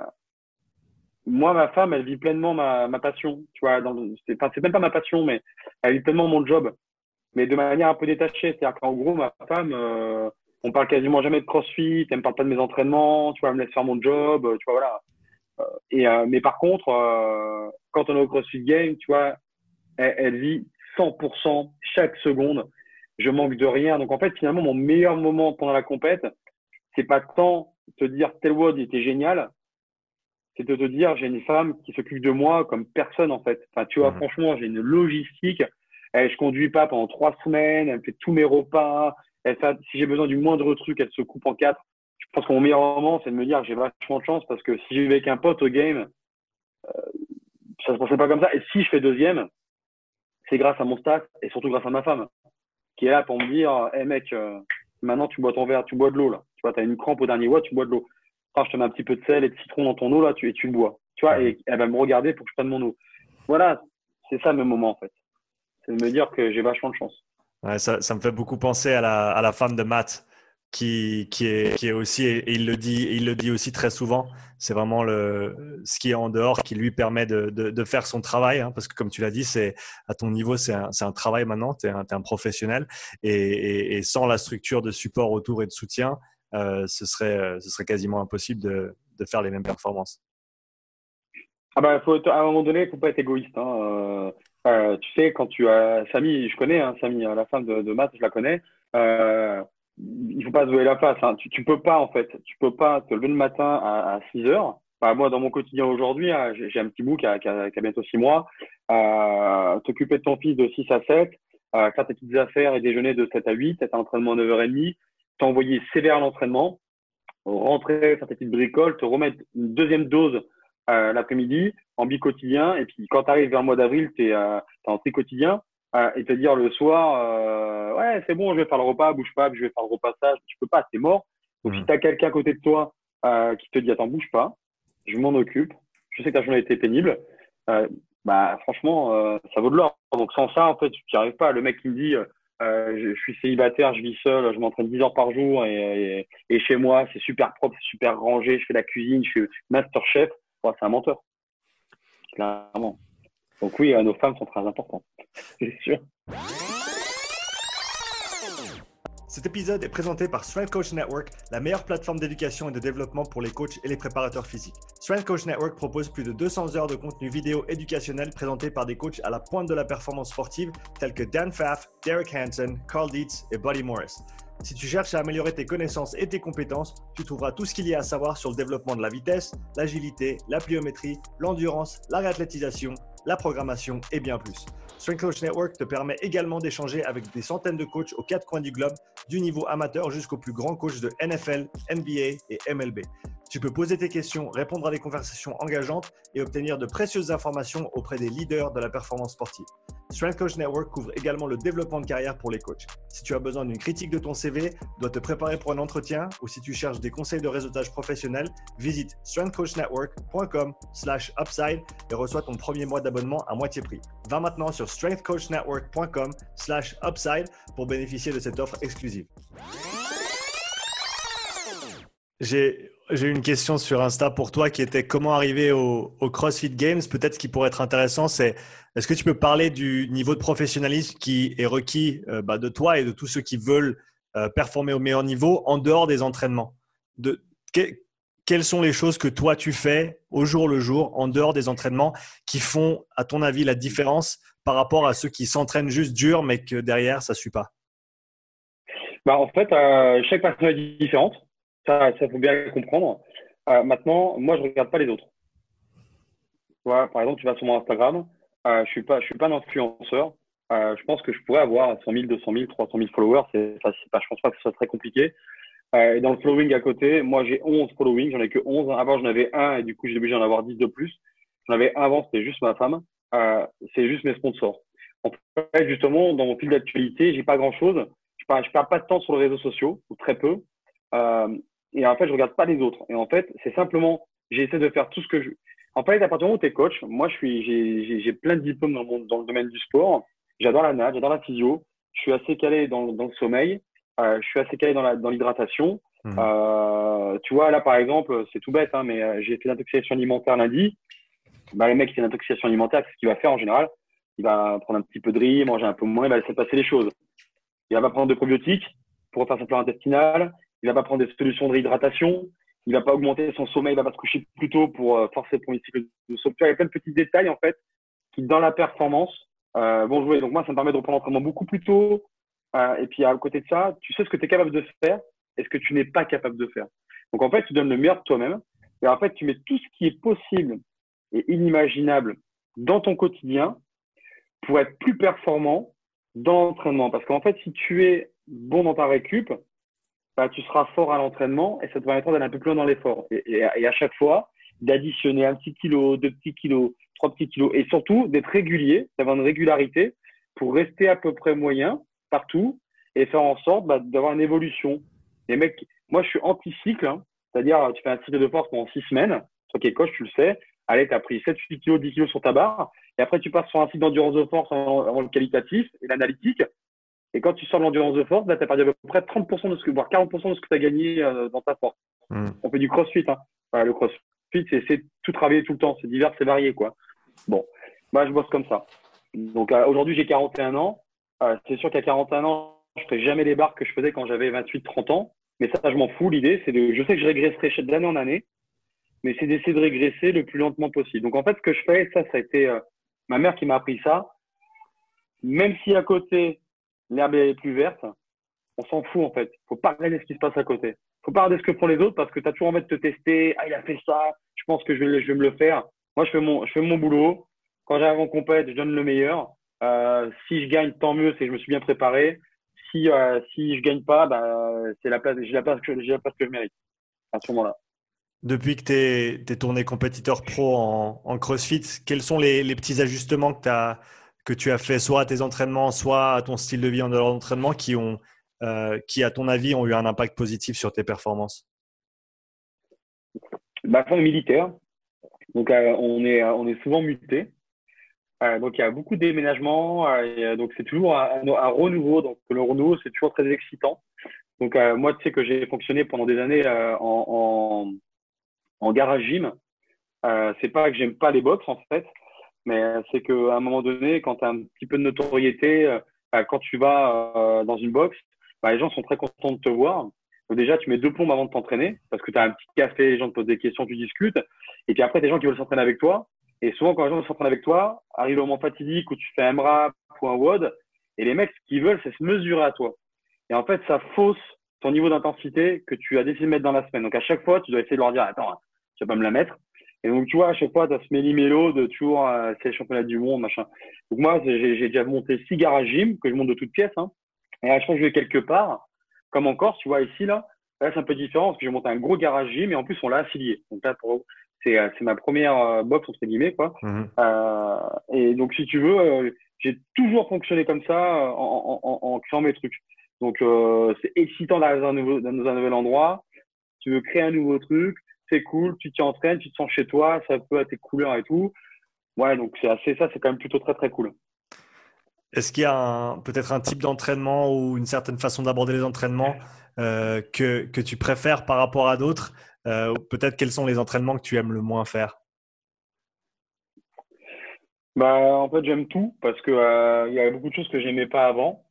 moi, ma femme, elle vit pleinement ma, ma passion. Tu vois, c'est, enfin, c'est même pas ma passion, mais elle vit pleinement mon job, mais de manière un peu détachée. C'est-à-dire qu'en gros, ma femme, euh, on parle quasiment jamais de CrossFit, elle me parle pas de mes entraînements, tu vois, elle me laisse faire mon job, euh, tu vois, voilà. Euh, et, euh, mais par contre, euh, quand on est au CrossFit Game, tu vois, elle, elle, vit 100% chaque seconde. Je manque de rien. Donc en fait, finalement, mon meilleur moment pendant la compète, c'est pas tant te dire tel WOD était génial, c'est de te dire j'ai une femme qui s'occupe de moi comme personne en fait. Enfin, tu vois, mhm. franchement, j'ai une logistique. Elle, je conduis pas pendant trois semaines. Elle fait tous mes repas. Si j'ai besoin du moindre truc, elle se coupe en quatre. Je pense que mon meilleur moment, c'est de me dire j'ai vachement de chance parce que si j'ai avec un pote au game, euh, ça se passait pas comme ça. Et si je fais deuxième, c'est grâce à mon staff et surtout grâce à ma femme qui est là pour me dire, hé mec, euh, maintenant tu bois ton verre, tu bois de l'eau là. Tu vois, tu as une crampe au dernier mois, tu bois de l'eau je te mets un petit peu de sel et de citron dans ton eau, là, tu, et tu le bois. Tu vois, et elle va me regarder pour que je prenne mon eau. Voilà, c'est ça le moment, en fait. C'est de me dire que j'ai vachement de chance. Ça, me fait beaucoup penser à la, femme de Matt, qui, est, aussi, et il le dit, aussi très souvent, c'est vraiment ce qui est en dehors qui lui permet de, faire son travail, hein, parce que comme tu l'as dit, à ton niveau, c'est un, travail maintenant, tu es, un professionnel, et, sans la structure de support autour et de soutien, euh, ce, serait, euh, ce serait quasiment impossible de, faire les mêmes performances. Ah bah, à un moment donné, il ne faut pas être égoïste. Hein. Euh, tu sais, quand tu as Samy, je connais hein, Samy, la femme de, de Matt, je la connais. Euh, il faut pas se la face. Hein. Tu, tu peux pas, en fait, tu peux pas te lever le matin à, à 6 heures. Bah, moi, dans mon quotidien aujourd'hui, hein, j'ai un petit bout qui a, qui a, qui a bientôt 6 mois. Euh, T'occuper de ton fils de 6 à 7, euh, faire tes petites affaires et déjeuner de 7 à 8, être à l'entraînement à 9h30, t'envoyer sévère à l'entraînement, rentrer, faire tes petites bricoles, te remettre une deuxième dose euh, l'après-midi en bi-quotidien. Et puis quand tu arrives vers le mois d'avril, tu es, euh, en tri-quotidien. Euh, et te dire le soir, euh, ouais, c'est bon, je vais faire le repas, bouge pas, je vais faire le repassage. Tu peux pas, c'est mort. Donc si mmh. tu as quelqu'un à côté de toi euh, qui te dit, attends, bouge pas, je m'en occupe. Je sais que ta journée a été pénible. bah franchement, ça vaut de l'or. Donc sans ça, en fait, tu n'y arrives pas. Le mec qui me dit, euh, je, je, suis célibataire, je vis seul, je m'entraîne 10 heures par jour et, et, et chez moi, c'est super propre, c'est super rangé, je fais la cuisine, je suis master chef. C'est un menteur. Clairement. Donc oui, euh, nos femmes sont très importantes, [laughs] c'est sûr. Cet épisode est présenté par Strength Coach Network, la meilleure plateforme d'éducation et de développement pour les coachs et les préparateurs physiques. Strength Coach Network propose plus de 200 heures de contenu vidéo éducationnel présenté par des coachs à la pointe de la performance sportive tels que Dan Pfaff, Derek Hansen, Carl Dietz et Buddy Morris. Si tu cherches à améliorer tes connaissances et tes compétences, tu trouveras tout ce qu'il y a à savoir sur le développement de la vitesse, l'agilité, la pliométrie, l'endurance, la réathlétisation, la programmation et bien plus. Strength Coach Network te permet également d'échanger avec des centaines de coachs aux quatre coins du globe, du niveau amateur jusqu'aux plus grands coachs de NFL, NBA et MLB. Tu peux poser tes questions, répondre à des conversations engageantes et obtenir de précieuses informations auprès des leaders de la performance sportive. Strength Coach Network couvre également le développement de carrière pour les coachs. Si tu as besoin d'une critique de ton CV, dois te préparer pour un entretien ou si tu cherches des conseils de réseautage professionnel, visite strengthcoachnetwork.com/upside et reçois ton premier mois d'abonnement à moitié prix. Va maintenant sur strengthcoachnetwork.com/upside pour bénéficier de cette offre exclusive. J'ai j'ai une question sur Insta pour toi qui était comment arriver au, CrossFit Games. Peut-être ce qui pourrait être intéressant, c'est est-ce que tu peux parler du niveau de professionnalisme qui est requis euh, bah, de toi et de tous ceux qui veulent euh, performer au meilleur niveau en dehors des entraînements? Quelles sont les choses que toi tu fais au jour le jour, en dehors des entraînements, qui font, à ton avis, la différence par rapport à ceux qui s'entraînent juste dur, mais que derrière, ça ne suit pas? Bah, En fait, euh, chaque personne est différente. Ça, ça faut bien comprendre. Euh, maintenant, moi, je regarde pas les autres. Voilà, par exemple, tu vas sur mon Instagram. Euh, je suis pas, je suis pas un influenceur. Euh, je pense que je pourrais avoir 100 000, 200 000, 300 000 followers. C'est, ça, pas, je pense pas que ce soit très compliqué. Et dans le following à côté, moi, j'ai 11 following. J'en ai que 11. Avant, j'en avais un et du coup, j'ai obligé d'en avoir 10 de plus. J'en avais un avant, c'était juste ma femme. C'est juste mes sponsors. En fait, justement, dans mon fil d'actualité, j'ai pas grand chose. Je perds, je perds pas de temps sur les réseaux sociaux, ou très peu. Et en fait, je regarde pas les autres. Et en fait, c'est simplement, j'essaie de faire tout ce que je. En fait, à partir du moment où tu es coach, moi, je suis, j'ai plein de diplômes dans, mon, dans le domaine du sport. J'adore la nage, j'adore la physio. Je suis assez calé dans, dans le sommeil. Euh, je suis assez calé dans l'hydratation. Dans mmh. euh, tu vois, là, par exemple, c'est tout bête, hein, mais euh, j'ai fait l'intoxication alimentaire lundi. Bah, le mec qui fait l'intoxication alimentaire, ce qu'il va faire en général Il va prendre un petit peu de riz, manger un peu moins, il va laisser passer les choses. Il va prendre de probiotiques pour faire sa flore intestinale il va pas prendre des solutions de réhydratation, il va pas augmenter son sommeil, il va pas se coucher plus tôt pour euh, forcer pour cycle de sommeil. Il y a plein de petits détails en fait qui dans la performance euh, vont jouer. Donc moi, ça me permet de reprendre l'entraînement beaucoup plus tôt. Euh, et puis à côté de ça, tu sais ce que tu es capable de faire et ce que tu n'es pas capable de faire. Donc en fait, tu donnes le meilleur de toi-même et en fait, tu mets tout ce qui est possible et inimaginable dans ton quotidien pour être plus performant dans l'entraînement. Parce qu'en fait, si tu es bon dans ta récup, bah, tu seras fort à l'entraînement et ça te permettra d'aller un peu plus loin dans l'effort. Et, à chaque fois, d'additionner un petit kilo, deux petits kilos, trois petits kilos et surtout d'être régulier, d'avoir une régularité pour rester à peu près moyen partout et faire en sorte bah, d'avoir une évolution. Les mecs, moi je suis anti-cycle, hein. c'est-à-dire tu fais un cycle de force pendant six semaines, toi qui es tu le sais, allez, tu as pris 7, 8 kilos, 10 kilos sur ta barre, et après tu passes sur un cycle d'endurance de force avant le qualitatif et l'analytique, et quand tu sors de l'endurance de force, tu as perdu à peu près 30% de ce que, voire 40% de ce que tu as gagné euh, dans ta force. Hmm. On fait du crossfit. Hein. le crossfit, c'est tout travailler tout le temps. C'est divers, c'est varié. Quoi. Bon, moi, je bosse comme ça. Donc euh, aujourd'hui, j'ai 41 ans. Euh, c'est sûr qu'à 41 ans, je ne ferai jamais les barres que je faisais quand j'avais 28-30 ans. Mais ça, je m'en fous. L'idée, c'est de. Je sais que je régresserai d'année en année, mais c'est d'essayer de régresser le plus lentement possible. Donc en fait, ce que je fais, ça, ça a été ma mère qui m'a appris ça. Même si à côté, l'herbe est plus verte, on s'en fout en fait. Faut pas regarder ce qui se passe à côté. Faut pas regarder ce que font les autres parce que tu as toujours envie de te tester. Ah, il a fait ça, je pense que je vais, je vais me le faire. Moi, je fais mon, je fais mon boulot. Quand j'arrive en compète, je donne le meilleur. Euh, si je gagne, tant mieux, c'est que je me suis bien préparé. Si, euh, si je gagne pas, bah, c'est la place, j'ai la place que, la place que je mérite à ce moment-là. Depuis que tu es, tourné compétiteur pro en, en CrossFit, quels sont les, les petits ajustements que tu as que tu as fait soit à tes entraînements, soit à ton style de vie en dehors d'entraînement qui, euh, qui, à ton avis, ont eu un impact positif sur tes performances? Ma bah, femme militaire. Donc, euh, on, est, euh, on est souvent muté. donc, il y a beaucoup de déménagements. donc, c'est toujours un, renouveau. Donc, le renouveau, c'est toujours très excitant. Donc, moi, tu sais que j'ai fonctionné pendant des années en, en, en, garage gym. c'est pas que j'aime pas les box, en fait. Mais euh, c'est qu'à un moment donné, quand tu as un petit peu de notoriété, euh, quand tu vas euh, dans une box, bah, les gens sont très contents de te voir. Donc déjà, tu mets deux plombes avant de t'entraîner parce que tu as un petit café, les gens te posent des questions, tu discutes. Et puis après, des gens qui veulent s'entraîner avec toi. Et souvent, quand les gens veulent s'entraîner avec toi, arrive le moment fatidique où tu fais un rap ou un WOD. Et les mecs, ce qu'ils veulent, c'est se mesurer à toi. Et en fait, ça fausse ton niveau d'intensité que tu as décidé de mettre dans la semaine. Donc à chaque fois, tu dois essayer de leur dire, attends, tu vas pas me la mettre. Et donc, tu vois, à chaque fois, tu as ce méli-mélo de toujours, euh, c'est le championnat du monde, machin. Donc, moi, j'ai déjà monté six garages gym que je monte de toutes pièces. Hein. Et à chaque fois que je vais quelque part, comme encore, tu vois, ici, là, là c'est un peu différent parce que j'ai monté un gros garage gym et en plus, on l'a affilié. Donc là, c'est euh, ma première euh, box, entre guillemets, quoi. Mmh. Euh, et donc, si tu veux, euh, j'ai toujours fonctionné comme ça en, en, en, créant mes trucs. Donc, c'est excitant d'arriver dans, dans, un nouvel endroit. Tu veux créer un nouveau truc c'est cool, tu t'y entraînes, tu te sens chez toi, ça peut être tes couleurs et tout. Ouais, donc c'est assez ça, c'est quand même plutôt très très cool. Est-ce qu'il y a peut-être un type d'entraînement ou une certaine façon d'aborder les entraînements euh, que, que, tu préfères par rapport à d'autres euh, Peut-être quels sont les entraînements que tu aimes le moins faire? Bah, En fait, j'aime tout parce qu'il euh, y a beaucoup de choses que j'aimais pas avant.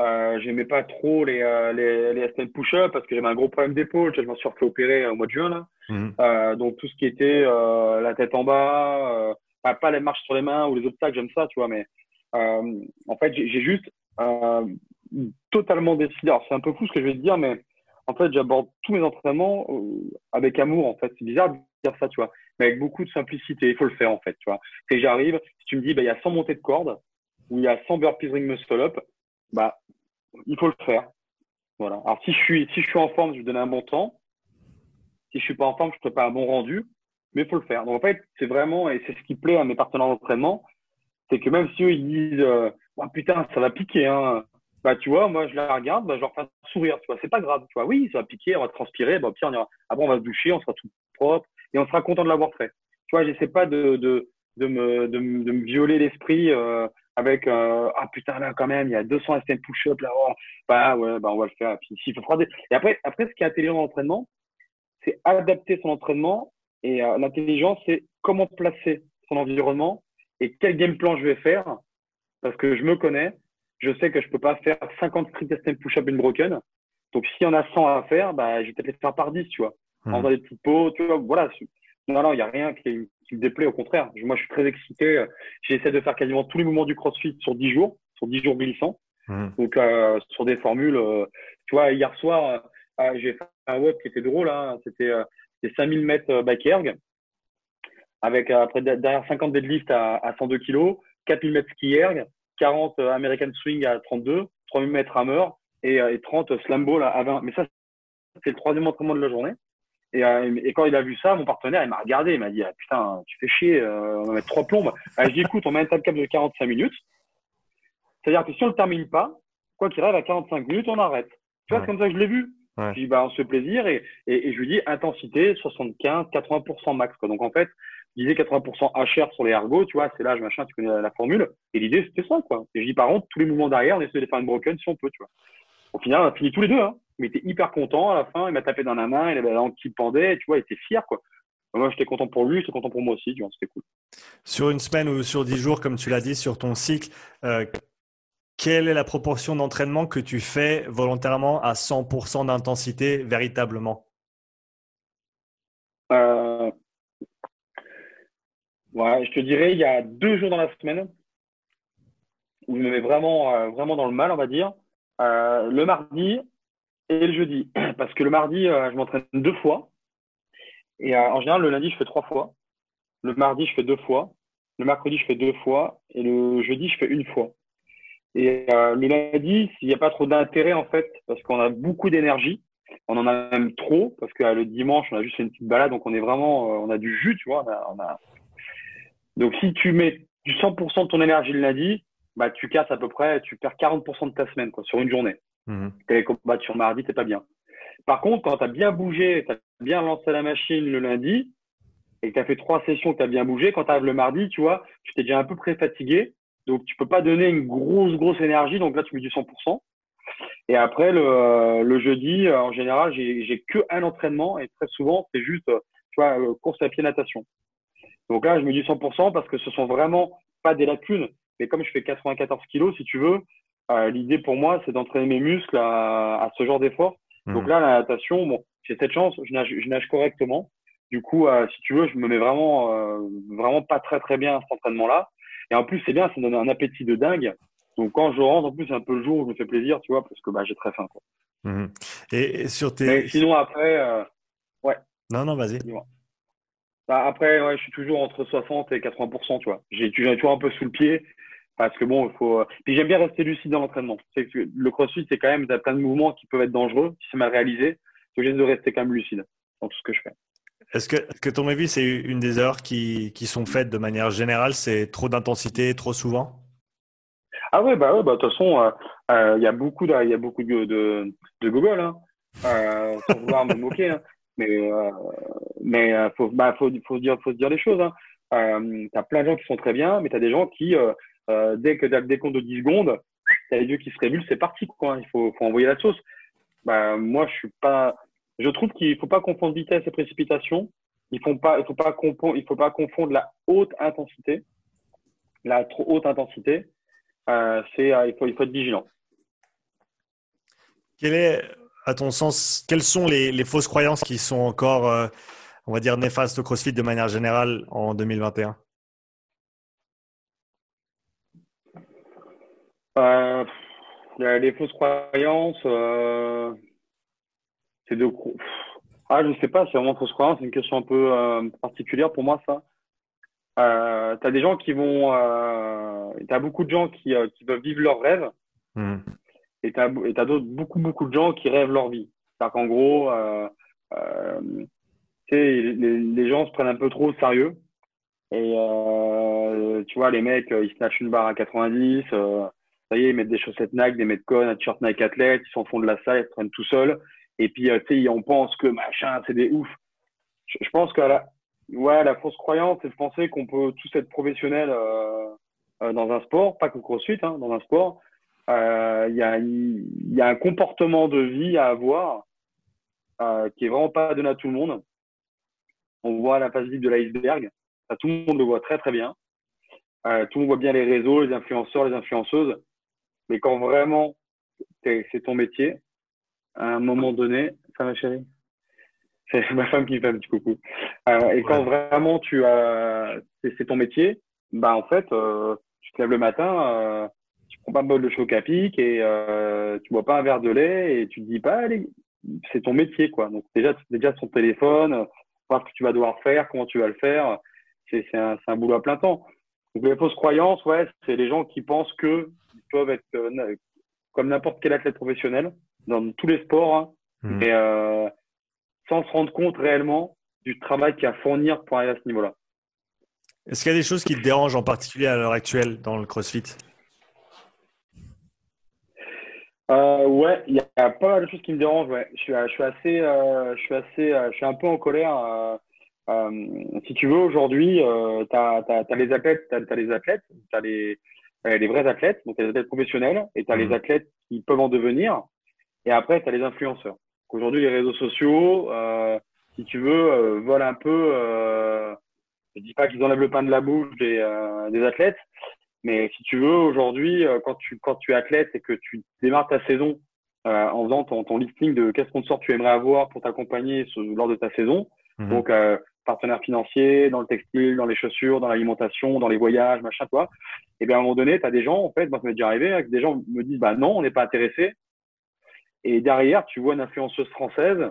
Euh, j'aimais pas trop les, euh, les, les push-up parce que j'avais un gros problème d'épaule. Je m'en suis refait opérer au mois de juin. Là. Mhm. Euh, donc, tout ce qui était euh, la tête en bas, pas, pas, les marches sur les mains ou les obstacles, j'aime ça, tu vois. Mais en fait, j'ai juste totalement décidé. Alors, c'est un peu fou ce que je vais te dire, mais en fait, j'aborde tous mes entraînements avec amour, en fait. C'est bizarre de dire ça, tu vois. Mais avec beaucoup de simplicité. Il faut le faire, en fait, tu vois. Et j'arrive, si tu me dis, bah, il y a 100 montées de cordes ou il y a 100 burpees ring muscle up, bah, il faut le faire. Voilà. Alors, si je suis, si je suis en forme, je vais donner un bon temps. Si je suis pas en forme, je pas un bon rendu, mais il faut le faire. Donc, en fait, c'est vraiment, et c'est ce qui plaît à mes partenaires d'entraînement, c'est que même si eux, ils disent, euh, oh, putain, ça va piquer, hein. Bah, tu vois, moi, je la regarde, bah, je leur fais un sourire, tu vois. C'est pas grave, tu vois. Oui, ça va piquer, on va transpirer, bah, pire, on ira, après, on va se doucher, on sera tout propre, et on sera content de l'avoir fait. Tu vois, j'essaie pas de, de, de me, de, de me violer l'esprit, euh, avec euh, ah putain là quand même il y a 200 STM push-up là oh, bah ouais bah on va le faire. Puis s'il faut et après après ce qui est intelligent dans l'entraînement c'est adapter son entraînement et euh, l'intelligence c'est comment placer son environnement et quel game plan je vais faire. Parce que je me connais je sais que je peux pas faire 50 sprint STM push-up une broken. Donc s'il y en a 100 à faire bah je vais peut-être les faire par 10 tu vois. Mmh. en faisant des petites pots tu vois. Voilà non non il y a rien qui qui me déplaît, au contraire. Moi, je suis très excité. J'essaie de faire quasiment tous les mouvements du CrossFit sur 10 jours, sur 10 jours glissants. Mmh. Donc, euh, sur des formules. Euh, tu vois, hier soir, euh, j'ai fait un web qui était drôle. Hein. C'était 5000 mètres back erg, avec après derrière 50 deadlift à, à 102 kg, 4000 mètres ski erg, 40 American swing à 32, 3000 mètres hammer et, et 30 slam ball à 20. Mais ça, c'est le troisième entraînement de la journée. Et, euh, et, quand il a vu ça, mon partenaire, il m'a regardé, il m'a dit ah, Putain, tu fais chier, euh, on va mettre trois plombes. Ah, je dis Écoute, on met un time cap de 45 minutes. C'est-à-dire que si on ne le termine pas, quoi qu'il arrive à 45 minutes, on arrête. Tu vois, c'est comme ça que je l'ai vu. Ouais. Je dis bah, On se fait plaisir et, et, et, je lui dis intensité 75, 80% max. Quoi. Donc en fait, je disais 80% HR sur les ergots, tu vois, c'est l'âge, machin, tu connais la, formule. Et l'idée, c'était ça. Quoi. Et je dis par contre, tous les mouvements derrière, on essaie de faire une broken si on peut. Tu vois. Au final, on a fini tous les deux. Hein il était hyper content à la fin. Il m'a tapé dans la main, il avait la langue qui pendait, tu vois, il était fier, quoi. Moi, j'étais content pour lui, j'étais content pour moi aussi, tu vois, c'était cool. Sur une semaine ou sur dix jours, comme tu l'as dit, sur ton cycle, euh, quelle est la proportion d'entraînement que tu fais volontairement à 100% d'intensité véritablement? Euh, ouais, Je te dirais, il y a deux jours dans la semaine où je me mets vraiment, euh, vraiment dans le mal, on va dire. le mardi, et le jeudi. [clears throat] Parce que le mardi, euh, je m'entraîne deux fois. Et euh, en général, le lundi, je fais trois fois. Le mardi, je fais deux fois. Le mercredi, je fais deux fois. Et le jeudi, je fais une fois. Et euh, le lundi, s'il n'y a pas trop d'intérêt, en fait, parce qu'on a beaucoup d'énergie, on en a même trop, parce que le dimanche, on a juste fait une petite balade, donc on est vraiment, on a du jus, tu vois. Donc si tu mets du 100% de ton énergie le lundi, bah, tu casses à peu près, tu perds 40% de ta semaine, quoi, sur une journée. Mmh. Tu combattu sur mardi, c'est pas bien. Par contre, quand tu as bien bougé, tu as bien lancé la machine le lundi, et que tu as fait trois sessions, que tu as bien bougé, quand tu arrives le mardi, tu vois, tu t'es déjà un peu près fatigué, donc tu peux pas donner une grosse, grosse énergie, donc là tu mets du 100%. Et après, le, jeudi, en général, j'ai que un entraînement, et très souvent, c'est juste, tu vois, euh, course à pied natation. Donc là, je mets du 100% parce que ce sont vraiment pas des lacunes, mais comme je fais 94 kilos, si tu veux, l'idée pour moi, c'est d'entraîner mes muscles à, ce genre d'effort. Mmh. Donc là, la natation, bon, j'ai cette chance, je nage, je nage correctement. Du coup, si tu veux, je me mets vraiment, vraiment pas très très bien à cet entraînement-là. Et en plus, c'est bien, ça me donne un appétit de dingue. Donc quand je rentre, en plus, c'est un peu le jour où je me fais plaisir, tu vois, parce que bah, j'ai très faim. Quoi. Mhm. Et, sur tes. Mais sinon, après, euh, ouais. Non, non, vas-y. Bah, après, ouais, je suis toujours entre 60 et 80%, tu vois. J'ai toujours un peu sous le pied. Parce que bon, il faut. Puis j'aime bien rester lucide dans l'entraînement. Le crossfit, c'est quand même, tu as plein de mouvements qui peuvent être dangereux si c'est mal réalisé. C'est obligé de rester quand même lucide dans tout ce que je fais. Est-ce que, que ton avis, c'est une des erreurs qui, qui sont faites de manière générale C'est trop d'intensité, trop souvent? Ah ouais, bah ouais, bah de toute façon, euh, euh, il y a beaucoup de, il y a beaucoup de, de, de Google, hein, euh, sans vouloir me moquer, hein, mais mais faut, bah, faut, faut dire, faut se dire les choses. Hein. Euh, t'as plein de gens qui sont très bien, mais t'as des gens qui, dès que t'as le décompte de 10 secondes, t'as les yeux qui se révulent, c'est parti, quoi. Hein. Il faut, faut envoyer la sauce. Bah, moi, je suis pas. Je trouve qu'il faut pas confondre vitesse et précipitation. Il faut pas, il faut pas confondre, il faut pas confondre la haute intensité, la trop haute intensité, euh, euh, il, faut, il faut être vigilant. Quelles sont les, fausses croyances qui sont encore, euh, on va dire, néfastes au CrossFit de manière générale en 2021 Les fausses croyances, c'est de. Ah, je ne sais pas, c'est vraiment fausses croyances, c'est une question un peu particulière pour moi, ça. Euh, tu as des gens qui vont. Euh, tu as beaucoup de gens qui, euh, qui veulent vivre leur rêve. Hmm. Et tu as, as d'autres, beaucoup, beaucoup de gens qui rêvent leur vie. C'est-à-dire qu'en gros, euh, euh les, les, gens se prennent un peu trop au sérieux. Et euh, tu vois, les mecs, ils se lâchent une barre à 90. Ça y est, ils mettent des chaussettes Nike, des Metcon, un t-shirt Nike athlète, ils s'en font de la salle, ils se prennent tout seuls. Et puis, tu sais, on pense que machin, c'est des ouf. Je, pense qu'à la, Ouais, la fausse croyance, c'est de penser qu'on peut tous être professionnel euh, euh, dans un sport, pas que CrossFit, hein, dans un sport. Euh, il y, a, y, a, un comportement de vie à avoir euh, qui est vraiment pas donné à tout le monde. On voit la phase libre de l'iceberg. Tout le monde le voit très très bien. Euh, tout le monde voit bien les réseaux, les influenceurs, les influenceuses. Mais quand vraiment c'est ton métier, à un moment donné, ça ma chérie c'est [laughs] ma femme qui me fait un petit coucou. Euh, et quand vraiment tu as, c'est ton métier, bah en fait, euh, tu te lèves le matin, euh, tu prends pas un bol de choc à pic et euh, tu bois pas un verre de lait et tu te dis pas, allez, c'est ton métier quoi. Donc déjà, déjà son téléphone, voir ce que tu vas devoir faire, comment tu vas le faire, c'est un, un boulot à plein temps. Donc les fausses croyances, ouais, c'est les gens qui pensent que peuvent être euh, comme n'importe quel athlète professionnel dans tous les sports, hein, mmh. mais euh, sans se rendre compte réellement du travail qu'il y a à fournir pour arriver à ce niveau-là. Est-ce qu'il y a des choses qui te dérangent en particulier à l'heure actuelle dans le CrossFit? Euh, Ouais, il y a pas mal de choses qui me dérangent. Ouais. Je, suis, je suis assez, euh, je suis assez, euh, je suis un peu en colère. Euh, si tu veux, aujourd'hui, tu as, les athlètes, tu as, les athlètes, tu as les, les vrais athlètes, donc tu as les athlètes professionnels, et tu as les mmh. athlètes qui peuvent en devenir, et après, tu as les influenceurs. Aujourd'hui, les réseaux sociaux, euh, si tu veux, euh, volent un peu. Euh, je dis pas qu'ils enlèvent le pain de la bouche des, euh, des athlètes, mais si tu veux, aujourd'hui, quand tu quand tu es athlète et que tu démarres ta saison en faisant ton, ton listing de quel sponsor tu aimerais avoir pour t'accompagner lors de ta saison, mhm. donc partenaire financier, dans le textile, dans les chaussures, dans l'alimentation, dans les voyages, machin, toi. Et bien à un moment donné, tu as des gens, en fait, moi, ça m'est déjà arrivé, des gens me disent, bah non, on n'est pas intéressé. Et derrière, tu vois une influenceuse française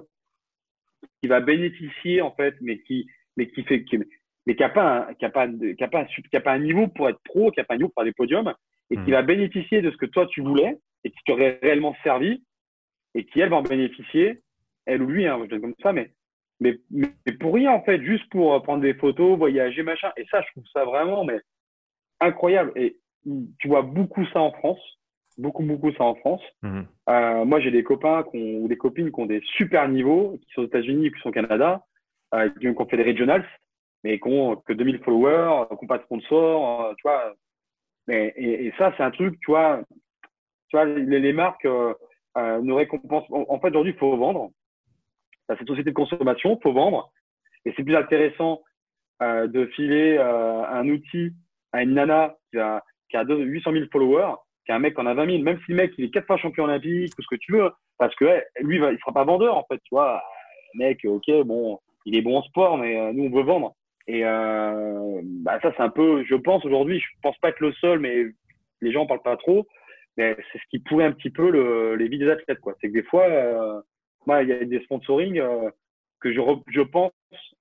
qui va bénéficier, en fait, mais qui, mais qui fait, qui, mais qui n'a pas, qui a pas, qui a pas, qui a pas un niveau pour être pro, qui n'a pas un niveau pour faire des podiums, et qui hmm. va bénéficier de ce que toi tu voulais et qui t'aurait réellement servi, et qui elle va en bénéficier, elle ou lui, hein, je donne comme ça, mais, mais, mais pour rien en fait, juste pour prendre des photos, voyager, machin. Et ça, je trouve ça vraiment, mais incroyable. Et tu vois beaucoup ça en France beaucoup, beaucoup ça en France. Mhm. Euh, moi, j'ai des copains ou des copines qui ont des super niveaux, qui sont aux États-Unis ou qui sont au Canada, euh, qui ont fait des regionals, mais qui ont que 2000 followers, qui n'ont pas de sponsor, euh, tu vois. Mais, et, ça, c'est un truc, tu vois, tu vois les, marques euh, euh, nous récompensent. En, fait, aujourd'hui, il faut vendre. C'est une société de consommation, faut vendre. Et c'est plus intéressant de filer un outil à une nana qui a, qui a 800 000 followers qu'un mec en a 20 000. Même si le mec, il est quatre fois champion olympique ou ce que tu veux, parce que lui, il sera pas vendeur, en fait, tu vois. mec, ok, bon, il est bon en sport, mais euh, nous, on veut vendre. Et euh, bah, ça, c'est un peu, je pense aujourd'hui, je pense pas être le seul, mais les gens en parlent pas trop. Mais c'est ce qui pourrait un petit peu le, les vies des athlètes, quoi. C'est que des fois, euh, moi, il y a des sponsorings euh, que je, je pense,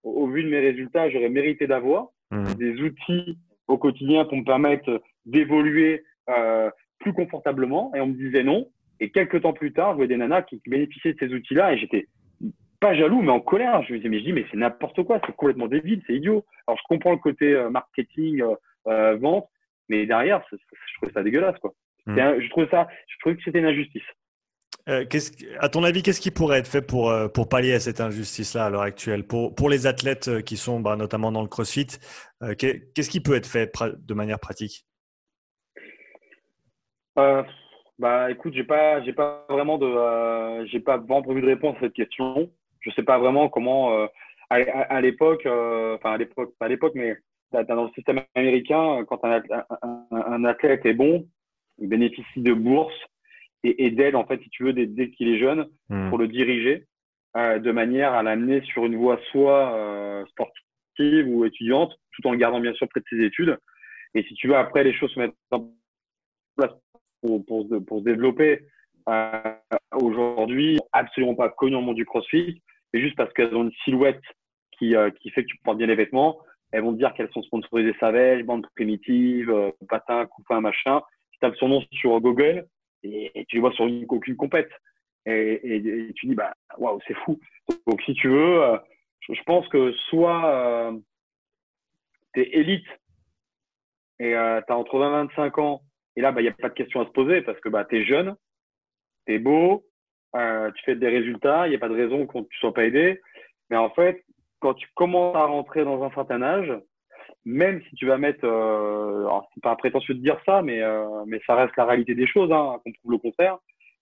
au, vu de mes résultats, j'aurais mérité d'avoir mmh. des outils au quotidien pour me permettre d'évoluer euh, plus confortablement. Et on me disait non. Et quelques temps plus tard, je voyais des nanas qui, bénéficiaient de ces outils-là et j'étais pas jaloux, mais en colère. Je me disais, mais je dis, mais c'est n'importe quoi, c'est complètement débile, c'est idiot. Alors, je comprends le côté euh, marketing, vente, mais derrière, je trouvais ça dégueulasse, quoi. Mmh. je trouvais ça, je trouvais que c'était une injustice. Euh, à ton avis, qu'est-ce qui pourrait être fait pour, euh, pour pallier à cette injustice-là à l'heure actuelle? Pour, pour les athlètes euh, qui sont bah, notamment dans le crossfit, qu'est-ce qui peut être fait de manière pratique? Bah, écoute, j'ai pas, j'ai pas vraiment pas vraiment prévu de réponse à cette question. Je sais pas vraiment comment, à, l'époque, enfin à pas à l'époque, mais dans le système américain, quand un, un athlète est bon, il bénéficie de bourses et, d'aide, en fait, si tu veux, dès, qu'il est jeune, hmm. pour le diriger euh, de manière à l'amener sur une voie soit euh, sportive ou étudiante, tout en le gardant bien sûr près de ses études. Et si tu veux, après, les choses se mettent en place pour, pour, pour se développer. Euh, Aujourd'hui, absolument pas connues au monde du crossfit, mais juste parce qu'elles ont une silhouette qui, qui fait que tu portes bien les vêtements, elles vont te dire qu'elles sont sponsorisées Savage, bande primitive, patin, coupin, machin. Tu tapes son nom sur Google, et, tu les vois sur une, aucune compète. Et, tu dis, bah, waouh, c'est fou. Donc, si tu veux, euh, je, pense que soit euh, tu es élite et euh, tu as entre 20 et 25 ans, et là, il bah, n'y a pas de question à se poser parce que bah, tu es jeune, tu es beau, tu fais des résultats, il n'y a pas de raison qu'on ne soit pas aidé. Mais en fait, quand tu commences à rentrer dans un certain âge, même si tu vas mettre, euh, c'est pas prétentieux de dire ça, mais, euh, mais ça reste la réalité des choses, hein, qu'on trouve le contraire.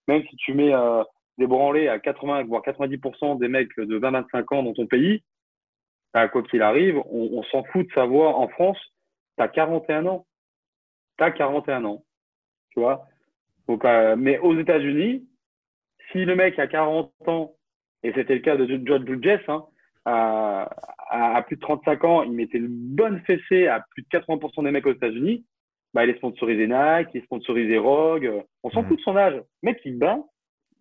Même si tu mets euh, des branlés à 80 voire 90% des mecs de 20-25 ans dans ton pays, à quoi qu'il arrive, on, s'en fout de savoir en France, tu as 41 ans. Tu as 41 ans. Tu vois? Donc, euh, Mais aux États-Unis, si le mec a 40 ans, et c'était le cas de George Bridges, hein, à, à, plus de 35 ans, il mettait une bonne fessée à plus de 80% des mecs aux États-Unis, bah, il est sponsorisé Nike, il est sponsorisé Rogue. On s'en mmh. fout de son âge. Le mec, il bat,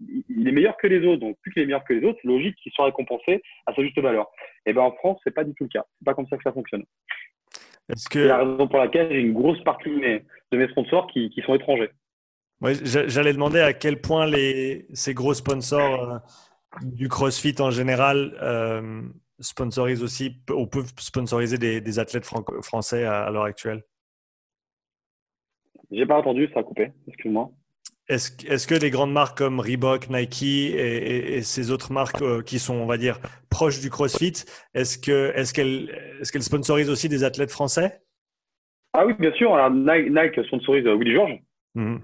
il est meilleur que les autres. Donc, plus qu'il est meilleur que les autres, c'est logique qu'il soit récompensé à sa juste valeur. Et ben en France, c'est pas du tout le cas. C'est pas comme ça que ça fonctionne. C'est la raison pour laquelle j'ai une grosse partie de mes, de mes sponsors qui, qui sont étrangers. J'allais demander à quel point les, ces gros sponsors euh, du CrossFit en général euh, sponsorisent aussi ou peuvent sponsoriser des, athlètes français à, l'heure actuelle? J'ai pas entendu, ça a coupé, excuse-moi. Est-ce est que les grandes marques comme Reebok, Nike et, ces autres marques euh, qui sont, on va dire, proches du CrossFit, est-ce qu'elles est qu'elles sponsorisent aussi des athlètes français? Ah oui, bien sûr. Alors, Nike, sponsorise Willy Georges. Mmh.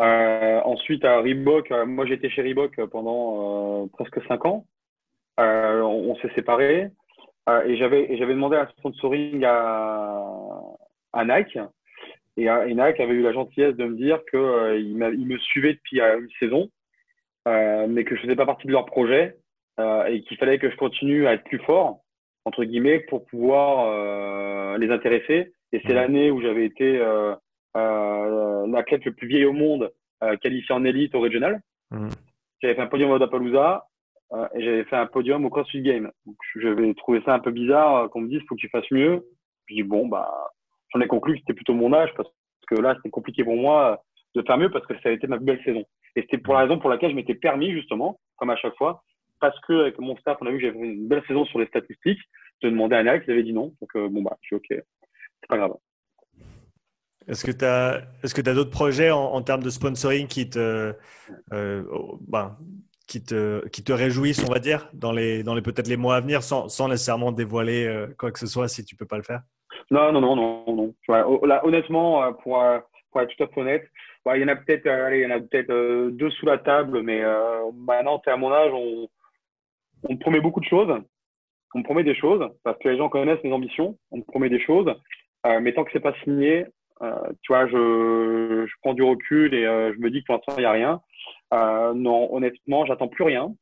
Euh, ensuite, à Reebok, euh, moi j'étais chez Reebok pendant euh, presque 5 ans. Euh, on, on s'est séparés et j'avais demandé un sponsoring à, à Nike. Et, et, Nike avait eu la gentillesse de me dire qu'il il me suivait depuis une saison, mais que je faisais pas partie de leur projet et qu'il fallait que je continue à être plus fort, entre guillemets, pour pouvoir les intéresser. Et c'est mmh. l'année où j'avais été euh, l'athlète le plus vieil au monde euh, qualifié en élite au régional. Mmh. J'avais fait un podium Dapalooza euh, et j'avais fait un podium au CrossFit Game. Donc, j'avais trouvé ça un peu bizarre qu'on me dise faut que tu fasses mieux. Dis bon bah j'en ai conclu que c'était plutôt mon âge parce que là c'était compliqué pour moi de faire mieux parce que ça a été ma belle saison. Et c'était pour la raison pour laquelle je m'étais permis justement, comme à chaque fois, parce que avec mon staff on a vu que j'avais une belle saison sur les statistiques, de demander à Alex, il avait dit non. Donc bon bah je suis ok, c'est pas grave. Est-ce que tu as, est-ce d'autres projets en, termes de sponsoring qui te, euh, ben, qui te, te réjouissent, on va dire, dans les, peut-être les mois à venir, sans, nécessairement dévoiler euh, quoi que ce soit si tu peux pas le faire? Non, non, non, non, non. honnêtement, euh, pour, pour, être tout à fait honnête, il y en a peut-être, il y en a peut-être deux sous la table, mais maintenant, tu es à mon âge, on, on me promet beaucoup de choses. On me promet des choses parce que les gens connaissent mes ambitions. On me promet des choses, mais tant que c'est pas signé, tu vois, je, je, prends du recul et je me dis que pour l'instant, il n'y a rien. Non, honnêtement, j'attends plus rien.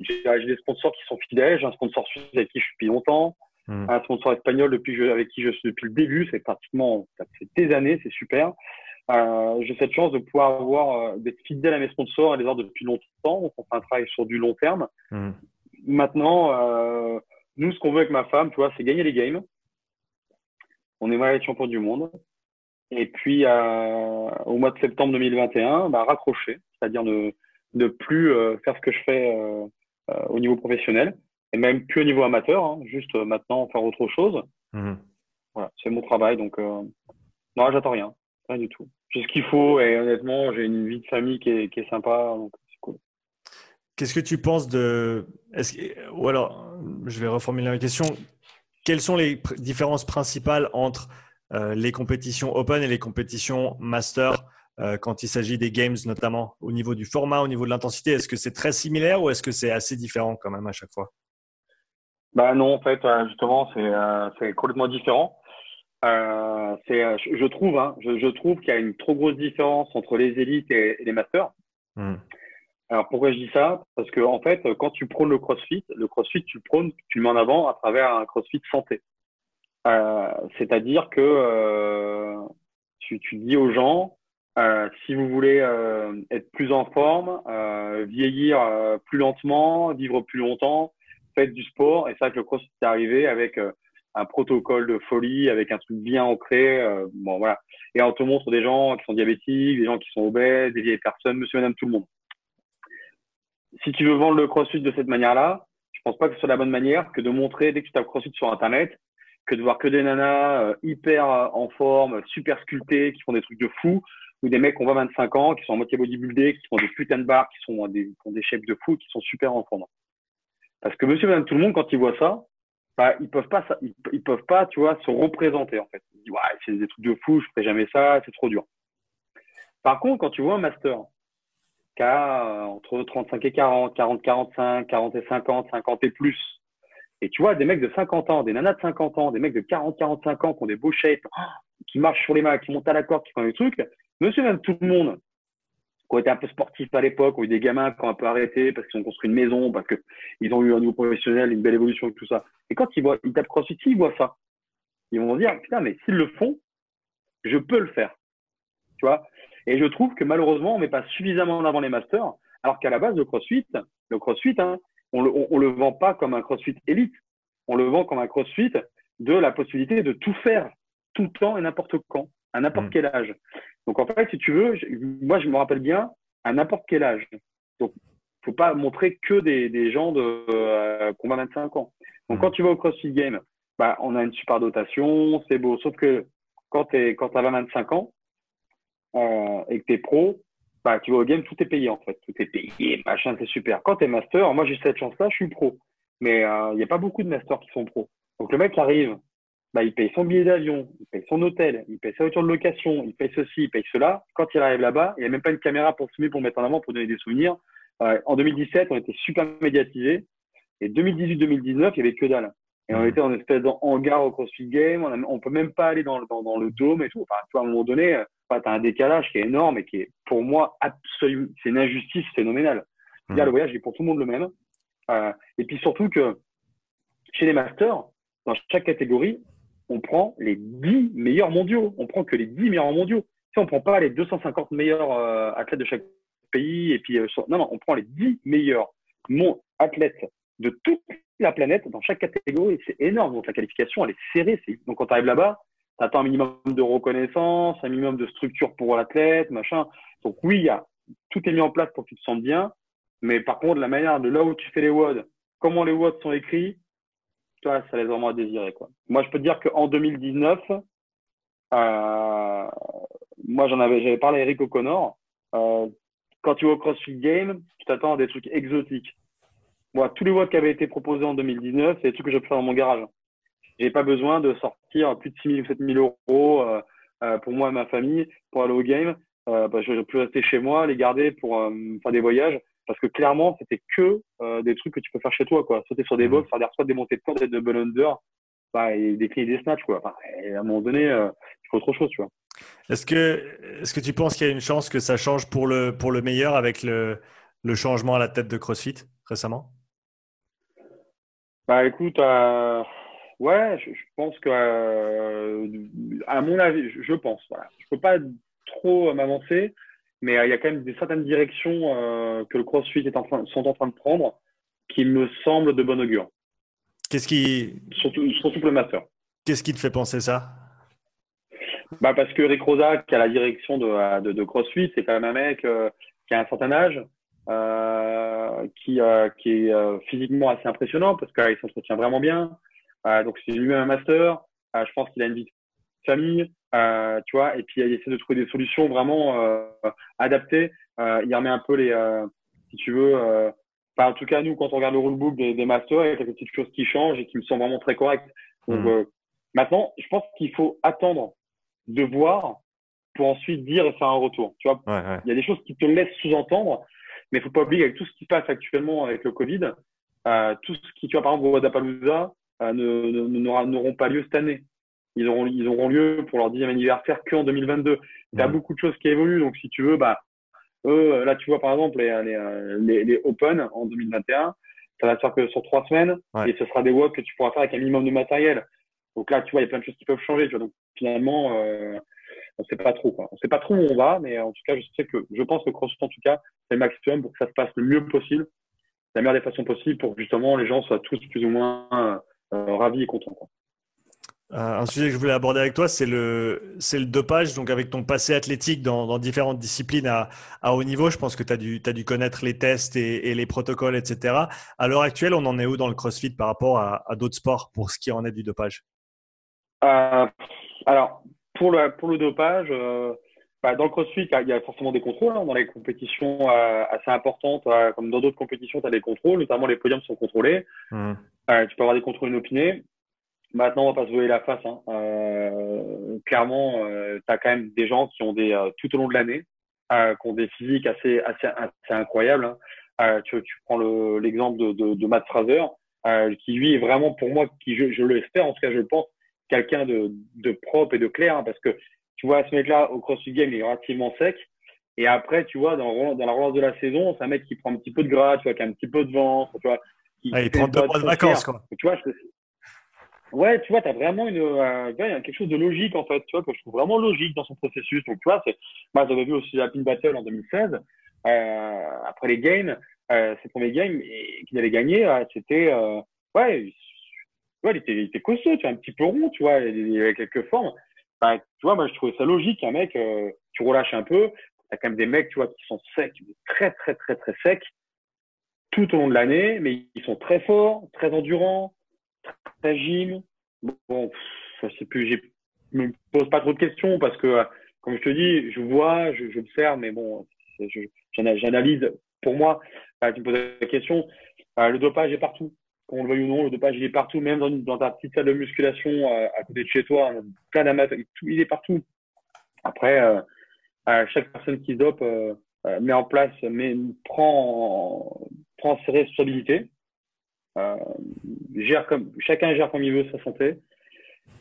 J'ai des sponsors qui sont fidèles. J'ai un sponsor suisse avec qui je suis depuis longtemps. Hmm. Un sponsor espagnol depuis avec qui je suis depuis le début. C'est pratiquement ça fait des années. C'est super. Euh, j'ai cette chance de pouvoir avoir euh, d'être fidèle à mes sponsors et les avoir depuis longtemps. on fait un travail sur du long terme. Hmm. Maintenant, euh, nous, ce qu'on veut avec ma femme, tu vois, c'est gagner les games. On aimerait être champion du monde. Et puis, euh, au mois de septembre 2021, bah, raccrocher, c'est-à-dire ne, ne plus euh, faire ce que je fais euh, au niveau professionnel, et même plus au niveau amateur, hein, juste maintenant faire autre chose. Hmm. Voilà, c'est mon travail, donc non, j'attends rien, rien du tout. J'ai ce qu'il faut et honnêtement, j'ai une vie de famille qui est, qui est sympa, donc c'est cool. Qu'est-ce que tu penses de. Que... Ou alors, je vais reformuler la question. Quelles sont les différences principales entre euh, les compétitions Open et les compétitions Master euh, quand il s'agit des games, notamment au niveau du format, au niveau de l'intensité Est-ce que c'est très similaire ou est-ce que c'est assez différent quand même à chaque fois? Bah non, en fait, euh, justement, c'est complètement différent. Euh, c'est, euh, je, trouve, hein, je, je, trouve qu'il y a une trop grosse différence entre les élites et, les masters. Hmm. Alors pourquoi je dis ça? Parce que en fait, quand tu prônes le CrossFit, le CrossFit, tu prônes, tu le mets en avant à travers un CrossFit santé. Euh, c'est-à-dire que euh, tu, tu, dis aux gens, euh, si vous voulez être plus en forme, vieillir plus lentement, vivre plus longtemps, faites du sport. Et ça, que le CrossFit est arrivé avec un protocole de folie avec un truc bien ancré. Euh, bon, voilà. Et on te montre des gens qui sont diabétiques, des gens qui sont obèses, des vieilles personnes, monsieur, madame, tout le monde. Si tu veux vendre le crossfit de cette manière-là, je pense pas que ce soit la bonne manière que de montrer dès que tu tapes crossfit sur Internet, que de voir que des nanas euh, hyper euh, en forme, super sculptées, qui font des trucs de fou, ou des mecs qui ont 25 ans, qui sont en moitié bodybuildés, qui font des putains de barres, qui sont des, qui shapes de fou, qui sont super en forme. Parce que monsieur, madame, tout le monde, quand il voit ça, bah, ils peuvent pas, ils, peuvent pas, tu vois, se représenter en fait. Ils disent ouais, c'est des trucs de fou, je ferai jamais ça, c'est trop dur. Par contre, quand tu vois un master qui a euh, entre 35 et 40, 40, 45, 40 et 50, 50 et plus, et tu vois des mecs de 50 ans, des nanas de 50 ans, des mecs de 40, 45 ans qui ont des beaux shapes, qui marchent sur les mains, qui montent à la corde, qui font des trucs, monsieur même tout le monde, qui ont été un peu sportifs à l'époque, ont eu des gamins qui ont un peu arrêté parce qu'ils ont construit une maison, parce qu'ils ont eu un niveau professionnel, une belle évolution et tout ça. Et quand ils voient, ils tapent CrossFit, ils voient ça. Ils vont dire, putain, mais s'ils le font, je peux le faire. Tu vois? Et je trouve que malheureusement, on met pas suffisamment en avant les masters, alors qu'à la base, le CrossFit, le CrossFit, hein, on le, on, le vend pas comme un CrossFit élite. On le vend comme un CrossFit de la possibilité de tout faire, tout le temps et n'importe quand, à n'importe mmh. quel âge. Donc en fait, si tu veux, moi je me rappelle bien à n'importe quel âge. Donc faut pas montrer que des, des gens de euh, qui ont 25 ans. Donc mmh. quand tu vas au CrossFit Game, bah, on a une super dotation, c'est beau. Sauf que quand tu quand as 25 ans euh, et que tu es pro, bah, tu vas au game, tout est payé en fait. Tout est payé, machin, c'est super. Quand tu es master, moi j'ai cette chance-là, je suis pro. Mais il euh, n'y a pas beaucoup de masters qui sont pro. Donc le mec arrive, bah, il paye son billet d'avion, il paye son hôtel, il paye sa voiture de location, il paye ceci, il paye cela. Quand il arrive là-bas, il n'y a même pas une caméra pour filmer, pour mettre en avant, pour donner des souvenirs. Euh, en 2017, on était super médiatisés. Et 2018-2019, il n'y avait que dalle. Et on mmh. était en espèce de hangar au CrossFit Game. On, ne peut même pas aller dans, dans, dans, le dôme et tout. Enfin, tu vois, à un moment donné, euh, tu as un décalage qui est énorme et qui est, pour moi, absolument, c'est une injustice phénoménale. Mmh. le voyage est pour tout le monde le même. Euh, et puis surtout que chez les masters, dans chaque catégorie, on prend les 10 meilleurs mondiaux. On prend que les 10 meilleurs mondiaux. Si on prend pas les 250 meilleurs euh, athlètes de chaque pays, et puis, euh, non, non, on prend les 10 meilleurs athlètes de toute la planète dans chaque catégorie. C'est énorme. Donc, la qualification, elle est serrée. Donc, quand tu arrives là-bas, tu attends un minimum de reconnaissance, un minimum de structure pour l'athlète, machin. Donc, oui, y a, tout est mis en place pour que tu te sentes bien. Mais par contre, la manière de là où tu fais les WOD, comment les WOD sont écrits, ça laisse vraiment à désirer. Quoi. Moi, je peux te dire qu'en 2019, euh, moi, j'en avais, j'avais parlé à Eric O'Connor. Euh, quand tu vas au CrossFit Game, tu t'attends à des trucs exotiques. Moi, tous les watts qui avaient été proposés en 2019, c'est des trucs que je peux faire dans mon garage. J'ai pas besoin de sortir plus de 6 000 ou 7 000 euros euh, pour moi et ma famille pour aller au game. Euh, bah, je peux rester chez moi, les garder pour faire des voyages parce que clairement, c'était que euh, des trucs que tu peux faire chez toi, quoi. Sauter sur des mmh. box, faire des soit des montées de corde, des double under, bah, et des clés des snatchs, quoi. Enfin, à un moment donné, euh, faut autre chose, tu vois. Est-ce que, est-ce que tu penses qu'il y a une chance que ça change pour le, pour le meilleur avec le, le changement à la tête de CrossFit récemment? Bah écoute, euh, ouais, je, pense que, à mon avis, je, pense, voilà. Je peux pas trop m'avancer, mais euh, il y a quand même des certaines directions que le CrossFit est en train, sont en train de prendre qui me semblent de bon augure. Qu'est-ce qui. Surtout, surtout pour le master. Qu'est-ce qui te fait penser ça? Bah parce que Rick Rosa, qui a la direction de, de, de CrossFit, c'est quand même un mec qui a un certain âge, euh, qui, euh, qui est euh, physiquement assez impressionnant parce qu'il s'entretient vraiment bien. donc c'est lui-même un master. je pense qu'il a une vie famille, tu vois, et puis il essaie de trouver des solutions vraiment adaptées. il remet un peu les, si tu veux, en tout cas nous quand on regarde le rulebook des, des masters, il y a quelques petites choses qui changent et qui me sont vraiment très correctes. Donc mmh. maintenant, je pense qu'il faut attendre de voir pour ensuite dire et faire un retour. Tu vois, il y a des choses qui te laissent sous-entendre mais il faut pas oublier avec tout ce qui se passe actuellement avec le Covid, euh, tout ce qui, tu vois, par exemple, Wadapalooza euh, ne, n'auront pas lieu cette année. Ils auront, ils auront lieu pour leur dixième anniversaire qu'en 2022. Il y a beaucoup de choses qui évoluent. Donc, si tu veux, bah, eux, là, tu vois, par exemple, les, les, les, Open en 2021, ça va se faire que sur trois semaines et ce sera des walks que tu pourras faire avec un minimum de matériel. Donc là, tu vois, il y a plein de choses qui peuvent changer. Tu vois. Donc, finalement, euh, on ne sait pas trop. Quoi. On ne sait pas trop où on va, mais en tout cas, je sais que je pense que CrossFit, en tout cas, c'est le maximum pour que ça se passe le mieux possible, la meilleure des façons possibles, pour que justement les gens soient tous plus ou moins euh, ravis et contents. Euh, un sujet que je voulais aborder avec toi, c'est le, c'est le dopage. Donc, avec ton passé athlétique dans, différentes disciplines à, haut niveau, je pense que tu as dû, as dû connaître les tests et, les protocoles, etc. À l'heure actuelle, on en est où dans le CrossFit par rapport à, d'autres sports pour ce qui en est du dopage? Euh, Alors, pour le, pour le dopage, euh, bah, dans le crossfit, il y a forcément des contrôles. Hein. Dans les compétitions euh, assez importantes, comme dans d'autres compétitions, tu as des contrôles, notamment les podiums sont contrôlés. Mmh. tu peux avoir des contrôles inopinés. Maintenant, on va pas se voiler la face. Hein. clairement, tu as quand même des gens qui ont des, tout au long de l'année, qui ont des physiques assez, assez, assez incroyables. Hein. Tu, tu, prends l'exemple de, de, de, Matt Fraser, qui lui est vraiment, pour moi, qui je, je l'espère, en tout cas je le pense, quelqu'un de, de, propre et de clair, hein, parce que tu vois, ce mec-là, au CrossFit Game, il est relativement sec. Et après, tu vois, dans, dans la relance de la saison, c'est un mec qui prend un petit peu de gras, tu vois, qui a un petit peu de ventre, tu vois. Qui il prend deux mois de vacances, quoi. Tu vois, Ouais, tu vois, tu as vraiment une, euh, quelque chose de logique, en fait, tu vois, que je trouve vraiment logique dans son processus. Donc, tu vois, moi, j'avais vu aussi la Pin Battle en 2016, euh, après les games, euh, ses premiers games qu'il avait gagné, euh, c'était, euh, ouais, ouais, il était, il était costaud, tu vois, un petit peu rond, tu vois, il avait quelques formes. Bah, tu vois, moi, je trouvais ça logique, un mec, euh, tu relâches un peu, t'as quand même des mecs, tu vois, qui sont secs, très, très, très, très secs, tout au long de l'année, mais ils sont très forts, très endurants, très agiles. Bon, je sais plus, je me pose pas trop de questions parce que, comme je te dis, je vois, je, je observe, mais bon, j'analyse. Pour moi, tu me poses la question, bah, le dopage est partout qu'on le veuille ou non, le dopage, il est partout, même dans, ta petite salle de musculation euh, à côté de chez toi, plein d'amateurs, il est partout. Après, euh, euh, chaque personne qui dope met en place, mais prend, prend ses responsabilités, gère comme, chacun gère comme il veut sa santé.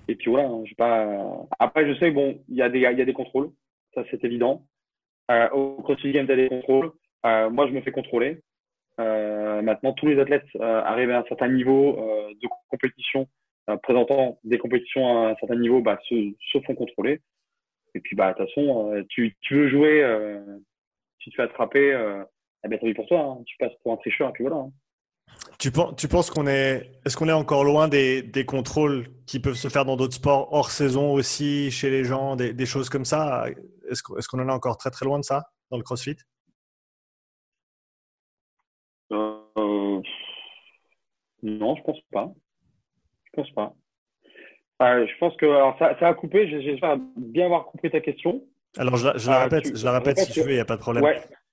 Et puis voilà, hein. Après, je sais, bon, il y a des, y a des contrôles, ça c'est évident. au CrossFit Games, il y a des contrôles. moi, je me fais contrôler. Euh, maintenant, tous les athlètes euh, arrivés à un certain niveau euh, de compétition, présentant des compétitions à un certain niveau, bah, se, font contrôler. Et puis, bah, de toute façon, tu, veux jouer, si tu te fais attraper, eh bien, tant pis pour toi. Hein. Tu passes pour un tricheur, et puis voilà. Hein. Tu penses, tu penses qu'on est, est-ce qu'on est encore loin des, contrôles qui peuvent se faire dans d'autres sports hors saison aussi, chez les gens, des, choses comme ça? Est-ce qu'on en est encore très très loin de ça dans le CrossFit? Non, je pense pas. Je pense pas. Euh, je pense que ça, ça a coupé. J'espère bien avoir compris ta question. Alors je, je la euh, répète, je la répète si tu veux, il n'y a pas de problème.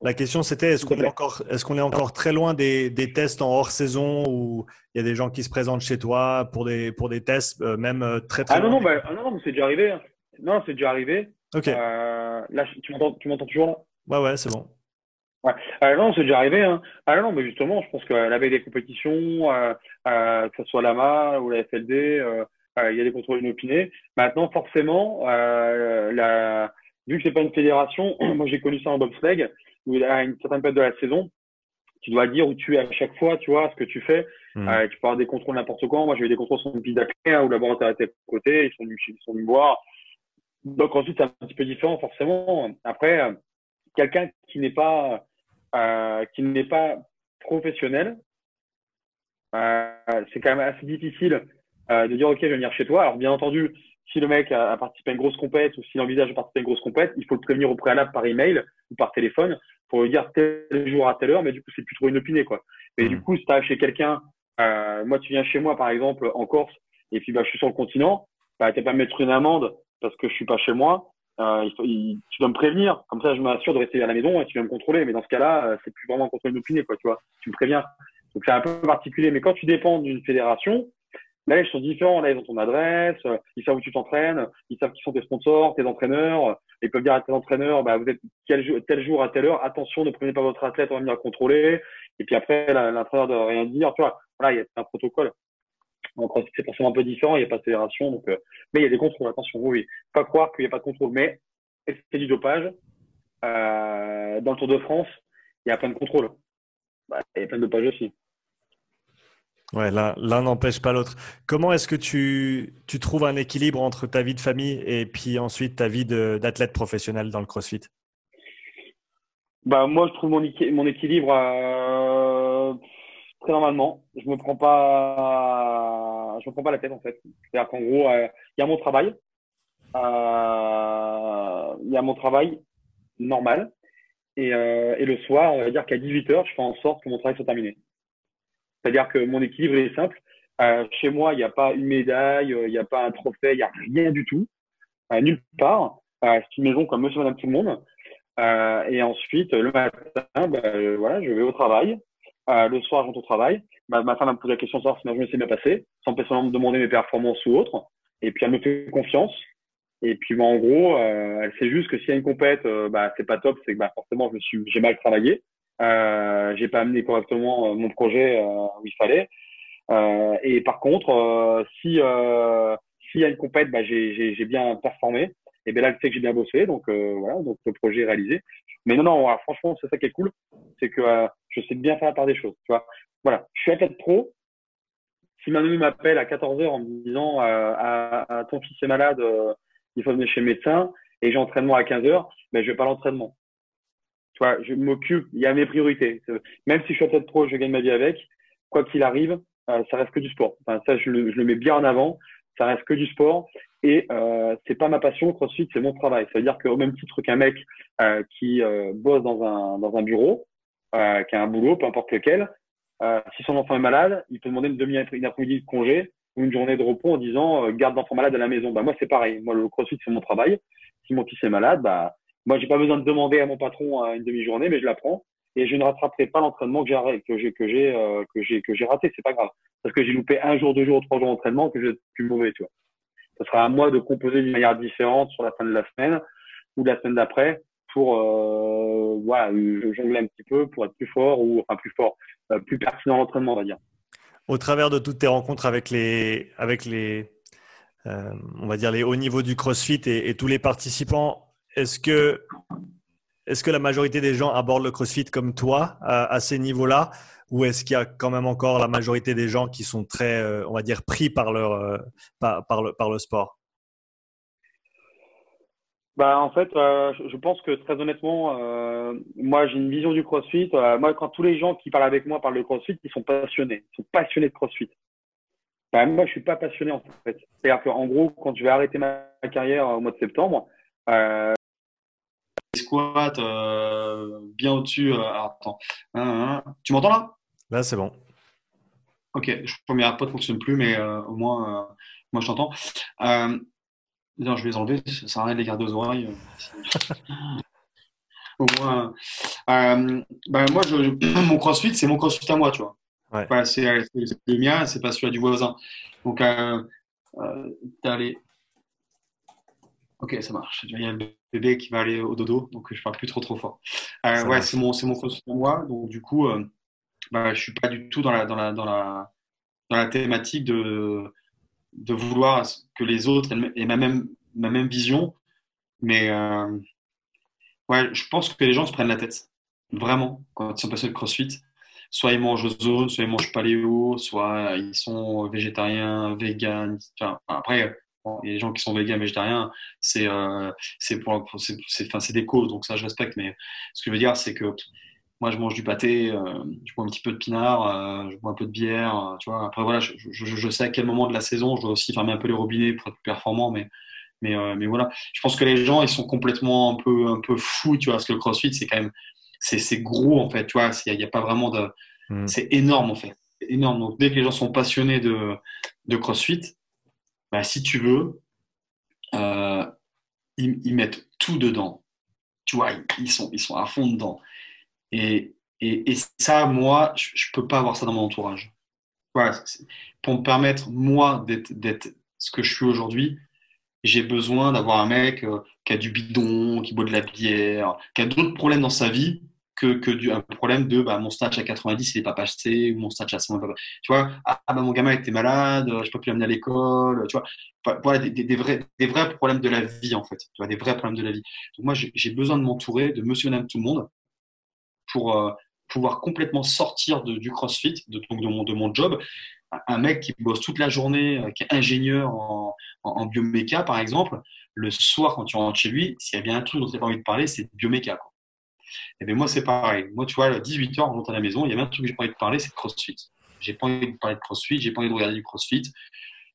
La question c'était est-ce qu'on est encore, est-ce qu'on est encore très loin des, des, tests en hors saison où il y a des gens qui se présentent chez toi pour des pour des tests euh, même très très. Ah non non, bah, ah non, non c'est déjà arrivé. Hein. Non, c'est déjà arrivé. Ok. là, tu m'entends, toujours là? Ouais ouais, c'est bon. Ouais. Euh, non, c'est déjà arrivé. Hein. Ah non, mais justement, je pense qu'à la veille des compétitions, euh, euh, que ce soit l'AMA ou la FLD, euh, il y a des contrôles inopinés. Maintenant, forcément, la, vu que c'est pas une fédération, [clears throat] moi j'ai connu ça en bobsleigh, où à une certaine période de la saison, tu dois dire où tu es à chaque fois, tu vois, ce que tu fais. Hmm. Euh, tu peux avoir des contrôles n'importe quoi. Moi, j'ai eu des contrôles sur une piste d'athlète hein, où la barre était à côté, ils sont venus, ils sont venus voir. Donc ensuite, c'est un petit peu différent, forcément. Après, euh, quelqu'un qui n'est pas, euh, qui n'est pas professionnel, euh, c'est quand même assez difficile euh, de dire, OK, je vais venir chez toi. Alors, bien entendu, si le mec a, participé à une grosse compète ou s'il envisage de participer à une grosse compète, il faut le prévenir au préalable par email ou par téléphone pour lui dire tel jour à telle heure, mais du coup, c'est plus trop inopiné, quoi. Mais du mmh. coup, si tu chez quelqu'un, euh, moi, tu viens chez moi, par exemple, en Corse, et puis bah, je suis sur le continent, bah, tu pas me mettre une amende parce que je suis pas chez moi. Euh, il tu dois me prévenir, comme ça je m'assure de rester à la maison et tu viens me contrôler. Mais dans ce cas-là, euh, c'est plus vraiment un contrôle inopiné, quoi, tu vois. Tu me préviens. Donc c'est un peu particulier. Mais quand tu dépends d'une fédération, Là, ils sont différents. Là, ils ont ton adresse, euh, ils savent où tu t'entraînes, ils savent qui sont tes sponsors, tes entraîneurs. Ils peuvent dire à tes entraîneurs, bah, vous êtes tel jour à telle heure, attention, ne prenez pas votre athlète, on va venir contrôler. Et puis après, l'entraîneur ne doit rien dire. Tu vois, voilà, il y a un protocole. C'est forcément un peu différent, il n'y a pas de fédération. Donc, euh, mais il y a des contrôles, attention, oui. Pas croire qu'il n'y a pas de contrôle. Mais c'est du dopage. Euh, dans le Tour de France, il y a plein de contrôles. Bah, il y a plein de dopage aussi. Ouais, l'un n'empêche pas l'autre. Comment est-ce que tu, tu, trouves un équilibre entre ta vie de famille et puis ensuite ta vie d'athlète professionnel dans le CrossFit? Bah, Moi, je trouve mon, équilibre euh, très normalement. Je me prends pas, je me prends pas la tête en fait. C'est-à-dire qu'en gros, euh, il y a mon travail. Euh, il y a mon travail normal. Et, et le soir, on va dire qu'à 18h, je fais en sorte que mon travail soit terminé. C'est-à-dire que mon équilibre est simple. Euh, chez moi, il n'y a pas une médaille, euh, il n'y a pas un trophée, il n'y a rien du tout, euh, nulle part. Euh, c'est une maison comme monsieur, madame, tout le monde. Et ensuite, le matin, bah, voilà, je vais au travail. le soir, je rentre au travail. ma femme me pose la question de savoir si ma journée s'est bien passée, sans spécialement me demander mes performances ou autres. Et puis, elle me fait confiance. Et puis, bah, en gros, elle sait juste que s'il y a une compète, bah, c'est pas top, c'est que bah, forcément, j'ai mal travaillé. Euh, j'ai pas amené correctement euh, mon projet euh, où il fallait. Euh, et par contre, euh, si s'il y a une compète, bah, j'ai bien performé. Et bien là, je sais que j'ai bien bossé, donc voilà, donc le projet est réalisé. Mais non, non, franchement, c'est ça qui est cool, c'est que je sais bien faire la part des choses. Tu vois, voilà, je suis athlète pro. Si Manu m'appelle à 14 h en me disant à, ton fils est malade, il faut venir chez le médecin, et j'ai entraînement à 15 h ben je vais pas l'entraînement. Tu vois, je m'occupe, il y a mes priorités. Même si je suis athlète pro, je gagne ma vie avec, quoi qu'il arrive, euh, ça reste que du sport. Ça, je le, mets bien en avant. Ça reste que du sport. Et euh, c'est pas ma passion, CrossFit, c'est mon travail. Ça veut dire qu'au même titre qu'un mec euh, qui euh, bosse dans un, bureau, qui a un boulot, peu importe lequel, si son enfant est malade, il peut demander une demi une après-midi de congé ou une journée de repos en disant garde l'enfant malade à la maison. Bah moi c'est pareil. Moi le CrossFit c'est mon travail. Si mon fils est malade, bah moi, j'ai pas besoin de demander à mon patron à une demi-journée, mais je la prends et je ne rattraperai pas l'entraînement que j'ai que j'ai j'ai euh, que j'ai que j'ai raté. C'est pas grave parce que j'ai loupé un jour, deux jours, trois jours d'entraînement que suis plus mauvais, tu vois. Ça sera à moi de composer d'une manière différente sur la fin de la semaine ou la semaine d'après pour euh, voilà jongler un petit peu pour être plus fort ou enfin plus fort, euh, plus pertinent l'entraînement, on va dire. Au travers de toutes tes rencontres avec les avec les euh, on va dire les hauts niveaux du CrossFit et tous les participants, est-ce que, est que la majorité des gens abordent le CrossFit comme toi à, ces niveaux-là ou est-ce qu'il y a quand même encore la majorité des gens qui sont très, euh, on va dire, pris par, leur, euh, par, le, par le sport? Bah, en fait, euh, je pense que très honnêtement, moi j'ai une vision du CrossFit. moi, quand tous les gens qui parlent avec moi parlent de CrossFit, ils sont passionnés. Ils sont passionnés de CrossFit. Bah, moi, je suis pas passionné en fait. C'est-à-dire qu'en gros, quand je vais arrêter ma carrière au mois de septembre, squats euh, bien au-dessus. Euh, attends. Tu m'entends là? Là, c'est bon. Ok, je crois que mes AirPods ne fonctionnent plus, mais euh, au moins, moi, je t'entends. non, je vais les enlever, ça sert à rien de les garder aux oreilles. au moins. Ben, moi, je, mon crossfit, c'est mon crossfit à moi, tu vois. Ouais. c'est le mien, c'est pas celui du voisin. Donc, euh, les Ok, ça marche. Il y a le bébé qui va aller au dodo, donc je parle plus trop trop fort. Euh, ouais, c'est mon, c'est mon moi. Donc du coup, euh, bah, je suis pas du tout dans la, dans la, dans la, dans la thématique de, de vouloir que les autres aient ma même, ma même vision. Mais euh, ouais, je pense que les gens se prennent la tête. Vraiment, quand ils sont passés le crossfit. Soit ils mangent zone, soit ils mangent paléo, soit ils sont végétariens, véganes. Enfin, après, il y a des gens qui sont véganes, végétariens, c'est euh, c'est des causes, donc ça je respecte. Mais ce que je veux dire, c'est que moi je mange du pâté, euh, je bois un petit peu de pinard, euh, je bois un peu de bière, euh, tu vois. Après voilà, je, je, je, sais à quel moment de la saison je dois aussi fermer un peu les robinets pour être plus performant, mais mais, mais voilà. Je pense que les gens ils sont complètement un peu un peu fous, tu vois, parce que le CrossFit c'est quand même c'est gros en fait, tu vois. Il n'y a, pas vraiment de, hmm. c'est énorme en fait, énorme. Donc dès que les gens sont passionnés de de CrossFit, bah, si tu veux, ils, ils mettent tout dedans. Tu vois, ils sont, ils sont à fond dedans. Et, et, ça, moi, je ne peux pas avoir ça dans mon entourage. pour me permettre, moi, d'être ce que je suis aujourd'hui, j'ai besoin d'avoir un mec euh, qui a du bidon, qui boit de la bière, qui a d'autres problèmes dans sa vie que, du, un problème de bah, mon stage à 90, il n'est pas passé, ou mon stage à 100, tu vois, ah, bah, mon gamin était malade, je ne peux plus l'amener à l'école, tu vois, voilà, des, vrais, des vrais problèmes de la vie, en fait, tu vois, des vrais problèmes de la vie. Donc, moi, j'ai besoin de m'entourer de monsieur et tout le monde pour euh, pouvoir complètement sortir de, du CrossFit, de, mon, de mon job. Un mec qui bosse toute la journée, euh, qui est ingénieur en, en, bioméca, par exemple, le soir, quand tu rentres chez lui, s'il y a bien un truc dont tu n'as pas envie de parler, c'est bioméca. Et bien moi, c'est pareil. Moi, tu vois, à 18h, on rentre à la maison, il y a bien un truc que j'ai pas envie de parler, c'est de CrossFit. J'ai pas envie de parler de CrossFit, j'ai pas envie de regarder du CrossFit.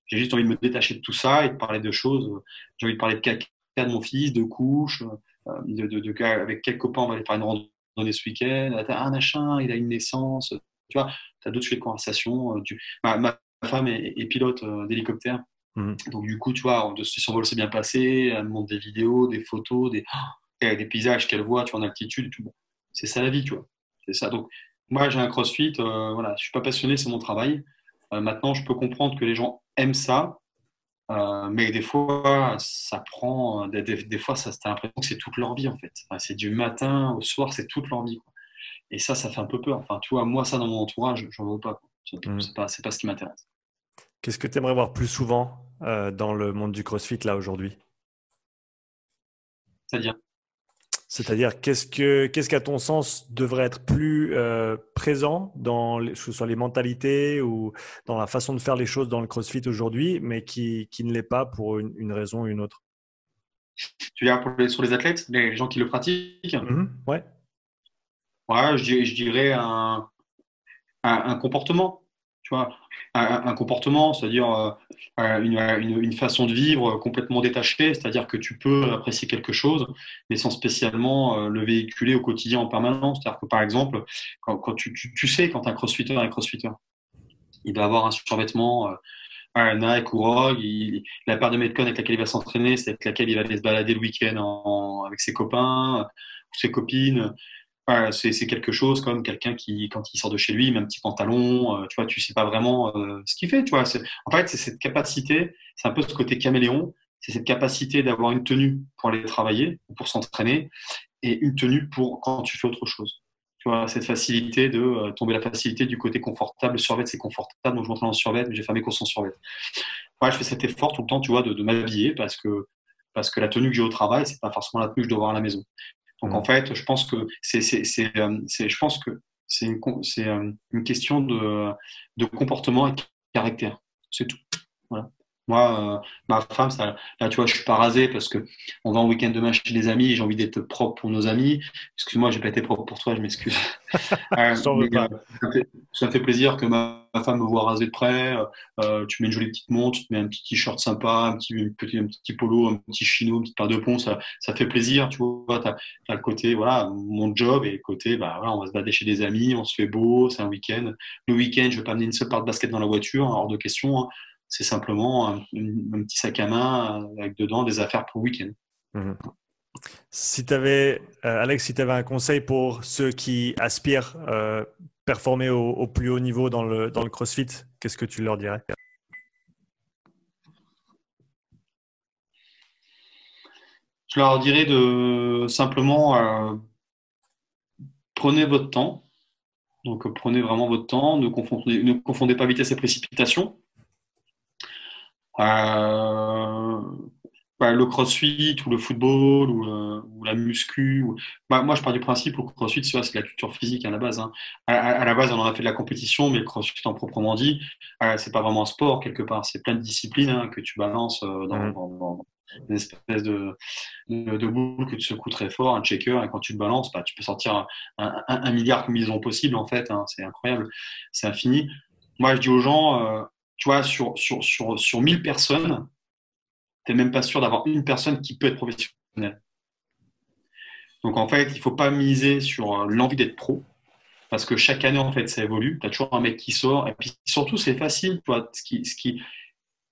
J'ai juste envie de me détacher de tout ça et de parler de choses. J'ai envie de parler de caca de mon fils, de couches, euh, de, de, de, avec quel copain on va aller faire une randonnée ce week-end, un machin, il a une naissance, tu vois, tu as d'autres sujets de conversation. Euh, ma, femme est, pilote euh, d'hélicoptère, mhm. donc du coup, tu vois, si son vol s'est bien passé, elle me montre des vidéos, des photos, des, des paysages qu'elle voit, tu vois, en altitude, tout. C'est ça la vie, tu vois. C'est ça. Donc, moi, j'ai un crossfit, euh, voilà, je suis pas passionné, c'est mon travail. maintenant, je peux comprendre que les gens aiment ça, euh, mais des fois, ça prend. Des, des, fois, ça, t'as l'impression que c'est toute leur vie, en fait. c'est du matin au soir, c'est toute leur vie. Et ça, ça fait un peu peur. Enfin, tu vois, moi, ça, dans mon entourage, je n'en veux pas. Mm. C'est pas, pas ce qui m'intéresse. Qu'est-ce que tu aimerais voir plus souvent euh, dans le monde du CrossFit, là, aujourd'hui? C'est-à-dire? C'est-à-dire, qu'est-ce que, qu'est-ce qu'à ton sens devrait être plus euh, présent dans les, que ce soit les mentalités ou dans la façon de faire les choses dans le CrossFit aujourd'hui, mais qui, qui ne l'est pas pour une, raison ou une autre? Tu veux dire pour les, sur les athlètes, les gens qui le pratiquent? Mmh Ouais. Ouais, je, je dirais un, un comportement. Tu vois, un, comportement, c'est-à-dire euh, une, une, façon de vivre complètement détachée, c'est-à-dire que tu peux apprécier quelque chose, mais sans spécialement euh, le véhiculer au quotidien en permanence. C'est-à-dire que par exemple, quand, tu, sais quand un crossfitter est crossfitter, il va avoir un survêtement. Euh, Nike ou Rogue, la paire de Metcon avec laquelle il va s'entraîner, c'est avec laquelle il va aller se balader le week-end avec ses copains ou ses copines c'est quelque chose comme quelqu'un qui, quand il sort de chez lui, il met un petit pantalon, euh, tu vois, tu sais pas vraiment euh, ce qu'il fait, tu vois. En fait, c'est cette capacité, c'est un peu ce côté caméléon, c'est cette capacité d'avoir une tenue pour aller travailler, pour s'entraîner, et une tenue pour quand tu fais autre chose. Tu vois, cette facilité de euh, tomber la facilité du côté confortable. Le survêt, c'est confortable, donc je m'entraîne en survêt, mais j'ai fait mes courses en survêt. Ouais, je fais cet effort tout le temps, tu vois, de, m'habiller parce que parce que la tenue que j'ai au travail, c'est pas forcément la tenue que je dois avoir à la maison. Donc en mm. fait, je pense que c'est, euh, je pense que c'est une, c'est euh, une question de, de comportement et de caractère. C'est tout. Voilà. Moi, euh, ma femme, ça, là, tu vois, je suis pas rasé parce que on va en week-end demain chez des amis, j'ai envie d'être propre pour nos amis. Excuse-moi, j'ai pas été propre pour toi, je m'excuse. [laughs] euh, euh, ça, me fait plaisir que ma, femme me voit rasé de près. Euh, tu mets une jolie petite montre, tu mets un petit t-shirt sympa, un petit, petit, un petit polo, un petit chino, une petite paire de pont, ça, ça fait plaisir, tu vois. Tu as, le côté, voilà, mon job et le côté, bah, voilà, on va se balader chez des amis, on se fait beau, c'est un week-end. Le week-end, je vais pas amener une seule paire de basket dans la voiture, hors de question. Hein c'est simplement un, petit sac à main avec dedans des affaires pour le week-end. Mhm. Si tu avais, euh, Alex, si tu avais un conseil pour ceux qui aspirent euh, performer au, plus haut niveau dans le, dans le CrossFit, qu'est-ce que tu leur dirais? Je leur dirais de simplement euh, prenez votre temps. Donc prenez vraiment votre temps, ne confondez, ne confondez pas vitesse et précipitation. Euh, bah, le crossfit ou le football ou, euh, la muscu. Bah, moi, je pars du principe que le crossfit, c'est la culture physique à la base. Hein. À, la base, on aurait fait de la compétition, mais le crossfit en proprement dit, euh, c'est pas vraiment un sport quelque part. C'est plein de disciplines hein, que tu balances euh, mmh. dans, une espèce de, de, boule que tu secoues très fort, un checker, et quand tu le balances, bah, tu peux sortir un, milliard de combinaisons possibles en fait. Hein. c'est incroyable, c'est infini. Moi, je dis aux gens, tu vois, sur, sur, sur, sur 1000 personnes, tu n'es même pas sûr d'avoir une personne qui peut être professionnelle. Donc en fait, il ne faut pas miser sur euh, l'envie d'être pro, parce que chaque année, en fait, ça évolue. Tu as toujours un mec qui sort, et puis surtout, c'est facile.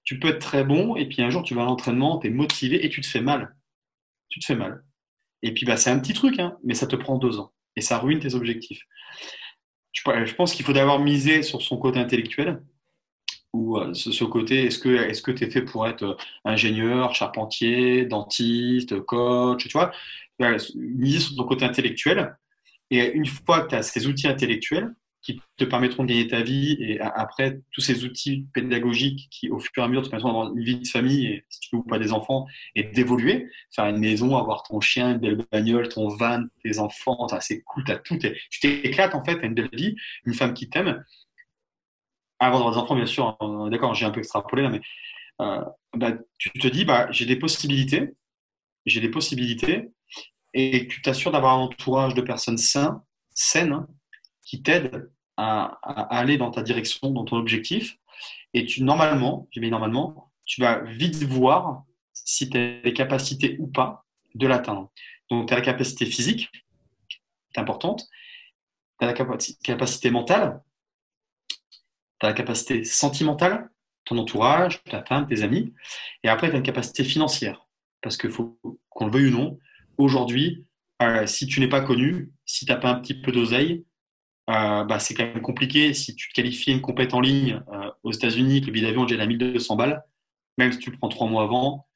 Tu, peux être très bon, et puis un jour, tu vas à l'entraînement, tu es motivé, et tu te fais mal. Tu te fais mal. Et puis, bah, c'est un petit truc, hein, mais ça te prend deux ans, et ça ruine tes objectifs. Je pense qu'il faut d'abord miser sur son côté intellectuel, ou euh, ce, côté, est-ce que est-ce que tu es fait pour être euh, ingénieur, charpentier, dentiste, coach, tu vois, miser sur ton côté intellectuel. Et une fois que tu as ces outils intellectuels qui te permettront de gagner ta vie, et après tous ces outils pédagogiques qui, au fur et à mesure, te permettront d'avoir une vie de famille, si tu veux ou pas des enfants, et d'évoluer, faire une maison, avoir ton chien, une belle bagnole, ton van, tes enfants, c'est cool, as tout, tu t'éclates en fait, une belle vie, une femme qui t'aime, avant d'avoir des enfants, bien sûr, d'accord, j'ai un peu extrapolé là, mais euh, bah, tu te dis, bah, j'ai des possibilités, j'ai des possibilités, et tu t'assures d'avoir un entourage de personnes saines, saines qui t'aident à, aller dans ta direction, dans ton objectif, et tu, normalement, j'ai normalement, tu vas vite voir si tu as les capacités ou pas de l'atteindre. Donc, tu as la capacité physique, qui est importante, tu as la capacité mentale, tu as la capacité sentimentale, ton entourage, ta femme, tes amis, et après, tu as une capacité financière. Parce qu'il faut qu'on le veuille ou non, aujourd'hui, euh, si tu n'es pas connu, si tu n'as pas un petit peu d'oseille, euh, bah, c'est quand même compliqué. Si tu te qualifies une compète en ligne euh, aux États-Unis, que le billet d'avion déjà à 1200 balles, même si tu le prends trois mois avant,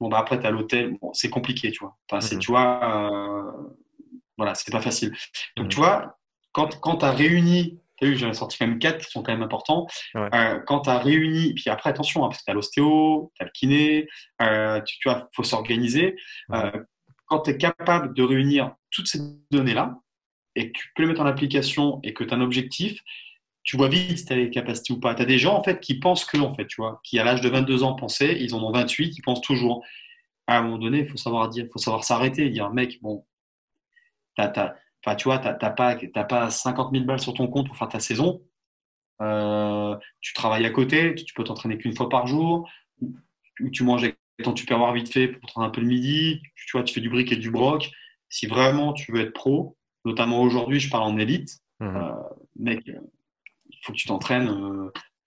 bon, bah, après, tu as l'hôtel, bon, c'est compliqué, tu vois. Enfin, c'est, mmh. tu vois, voilà, c'est pas facile. Donc, mmh. tu vois, quand, quand tu as réuni tu as vu, j'en ai sorti quand même quatre qui sont quand même importants. Euh, quand tu as réuni, puis après, attention, hein, parce que tu as l'ostéo, tu as le kiné, euh, tu, vois, il faut s'organiser. Euh, quand tu es capable de réunir toutes ces données-là et que tu peux les mettre en application et que tu as un objectif, tu vois vite si tu as les capacités ou pas. Tu as des gens en fait qui pensent que, en fait, tu vois, qui à l'âge de 22 ans pensaient, ils en ont 28, ils pensent toujours. À un moment donné, il faut savoir dire, faut savoir s'arrêter, dire, mec, bon, tu as, Enfin, tu vois, tu n'as pas, pas 50 000 balles sur ton compte pour faire ta saison. Euh, tu travailles à côté, tu peux t'entraîner qu'une fois par jour, ou tu manges avec ton tupperware vite fait pour t'entraîner un peu le midi, tu vois, tu fais du brick et du broc. Si vraiment tu veux être pro, notamment aujourd'hui, je parle en élite, mmh. euh, mec, il faut que tu t'entraînes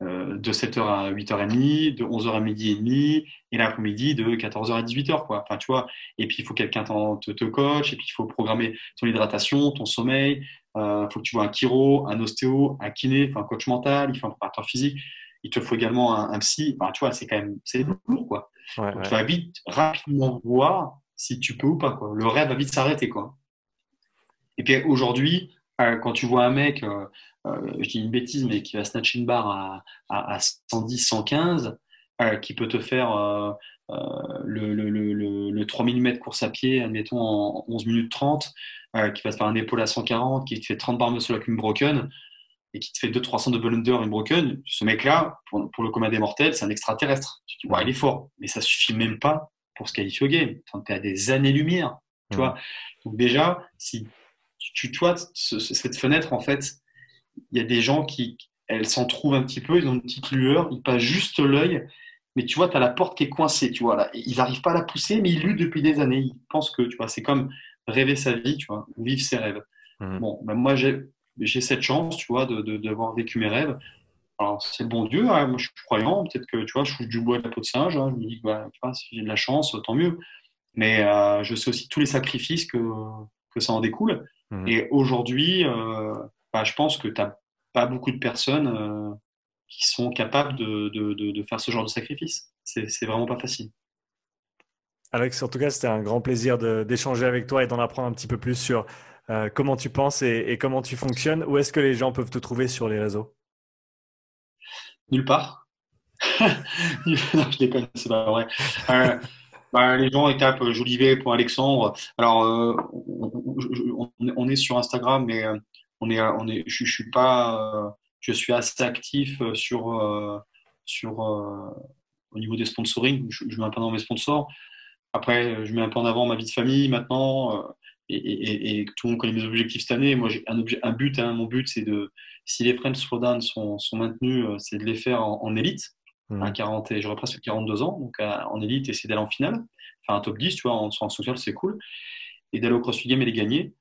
euh, de 7h à 8h30, de 11h à midi et demi, et l'après-midi de 14h à 18h, quoi. Enfin, tu vois. Et puis, il faut quelqu'un te, te coach, et puis il faut programmer ton hydratation, ton sommeil. Il euh, faut que tu vois un chiro, un ostéo, un kiné, un coach mental, il faut un préparateur physique. Il te faut également un, psy. Enfin, tu vois, c'est quand même, c'est lourd, quoi. Tu vas vite, rapidement voir si tu peux ou pas, quoi. Le rêve va vite s'arrêter, quoi. Et puis, aujourd'hui, quand tu vois un mec, euh, je dis une bêtise, mais qui va snatcher une barre à, à, 110, 115, euh, qui peut te faire euh, le, le, le, le, 3000 mètres course à pied, admettons, en 11 minutes 30, qui va te faire un épaule à 140, qui te fait 30 barres muscle avec une broken, et qui te fait 200-300 de under une broken, ce mec-là, pour, le commun des mortels, c'est un extraterrestre. Tu dis, ouais, il est fort, mais ça suffit même pas pour se qualifier au game. Tu es à des années-lumière. Tu vois Donc déjà, si tu, tu vois, cette fenêtre, en fait, il y a des gens qui, elles s'en trouvent un petit peu, ils ont une petite lueur, ils passent juste l'œil, mais tu vois, tu as la porte qui est coincée, tu vois, là. Ils n'arrivent pas à la pousser, mais ils luttent depuis des années. Ils pensent que, tu vois, c'est comme rêver sa vie, tu vois, ou vivre ses rêves. Mmh. Bon, ben moi, j'ai cette chance, tu vois, d'avoir de, vécu mes rêves. Alors, c'est le bon Dieu, hein. moi je suis croyant, peut-être que, tu vois, je touche du bois de la peau de singe, hein. je me dis, bah, tu vois, si j'ai de la chance, tant mieux. Mais euh, je sais aussi tous les sacrifices que, que ça en découle. Mmh. Et aujourd'hui, euh, bah, je pense que tu n'as pas beaucoup de personnes euh, qui sont capables de, de, de, faire ce genre de sacrifice. C'est vraiment pas facile. Alex, en tout cas, c'était un grand plaisir d'échanger avec toi et d'en apprendre un petit peu plus sur euh, comment tu penses et, comment tu fonctionnes. Où est-ce que les gens peuvent te trouver sur les réseaux? Nulle part. [laughs] non, je déconne, c'est pas vrai. Euh, bah, les gens étapent jolivet.alexandre. Alors, euh, on, est sur Instagram, mais euh, on est, on est, je, suis pas, je suis assez actif sur, sur au niveau des sponsoring. Je, mets un peu dans mes sponsors. Après, je mets un peu en avant ma vie de famille maintenant. Et, tout le monde connaît mes objectifs cette année. Moi, j'ai un, but. Hein, mon but, c'est de, si les French Slowdown sont, sont maintenus, c'est de les faire en élite. Mmh. À 40 et j'aurais presque 42 ans, donc en élite, essayer d'aller en finale, faire un top 10, tu vois, en, en social, c'est cool. Et d'aller au CrossFit Game et les gagner.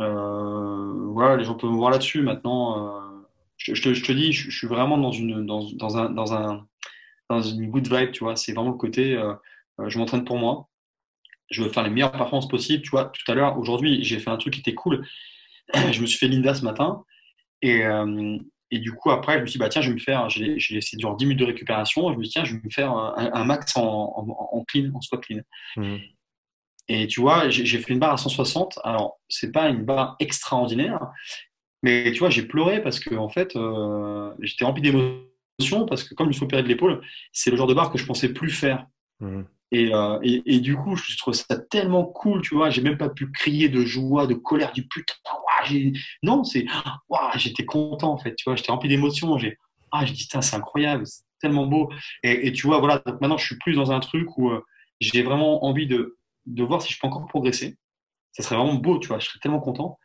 Euh, voilà, les gens peuvent me voir là-dessus. Maintenant, euh, je, te, je, te, dis, je, suis vraiment dans une, dans, dans, un, dans, un, dans une good vibe, tu vois. C'est vraiment le côté, euh, je m'entraîne pour moi. Je veux faire les meilleures performances possibles. Tu vois, tout à l'heure, aujourd'hui, j'ai fait un truc qui était cool. [clears throat] je me suis fait Linda ce matin. Et, et du coup, après, je me suis dit, bah, tiens, je vais me faire, j'ai de 10 minutes de récupération. Je me suis dit, tiens, je vais me faire un, max en, en, clean, en squat clean. Mmh. Et tu vois, j'ai fait une barre à 160. Alors, c'est pas une barre extraordinaire, mais tu vois, j'ai pleuré parce que, en fait, euh, j'étais rempli d'émotions parce que, comme il faut opéré de l'épaule, c'est le genre de barre que je pensais plus faire. Mmh. Euh, et, et, du coup, je trouve ça tellement cool, tu vois. J'ai même pas pu crier de joie, de colère, du putain. Non, c'est, j'étais content en fait, tu vois. J'étais rempli d'émotions. J'ai, ah, c'est incroyable, c'est tellement beau. Et, tu vois, voilà. Maintenant, je suis plus dans un truc où euh, j'ai vraiment envie de, de voir si je peux encore progresser. Ça serait vraiment beau, tu vois. Je serais tellement content.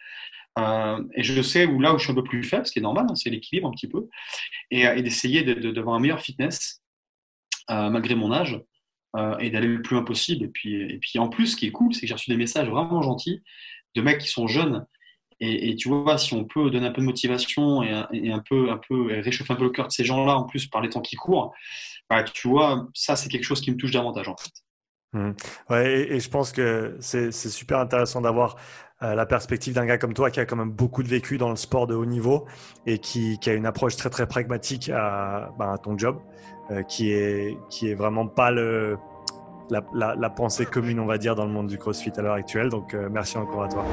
Euh, et je sais où là où je suis un peu plus faible, ce qui est normal, hein, c'est l'équilibre un petit peu, et, et d'essayer d'avoir un meilleur fitness malgré mon âge. Euh, et d'aller le plus loin possible. Et puis, et puis en plus, ce qui est cool, c'est que j'ai reçu des messages vraiment gentils de mecs qui sont jeunes. Et, tu vois, si on peut donner un peu de motivation et, un, peu, un peu réchauffer un peu le cœur de ces gens-là, en plus par les temps qui courent, bah, tu vois, ça c'est quelque chose qui me touche davantage en fait. Mmh. Ouais, et, je pense que c'est super intéressant d'avoir euh, la perspective d'un gars comme toi qui a quand même beaucoup de vécu dans le sport de haut niveau et qui, a une approche très très pragmatique à, bah, ton job. Euh, qui est qui est vraiment pas le la, pensée commune, on va dire, dans le monde du CrossFit à l'heure actuelle. Donc, euh, merci encore à toi.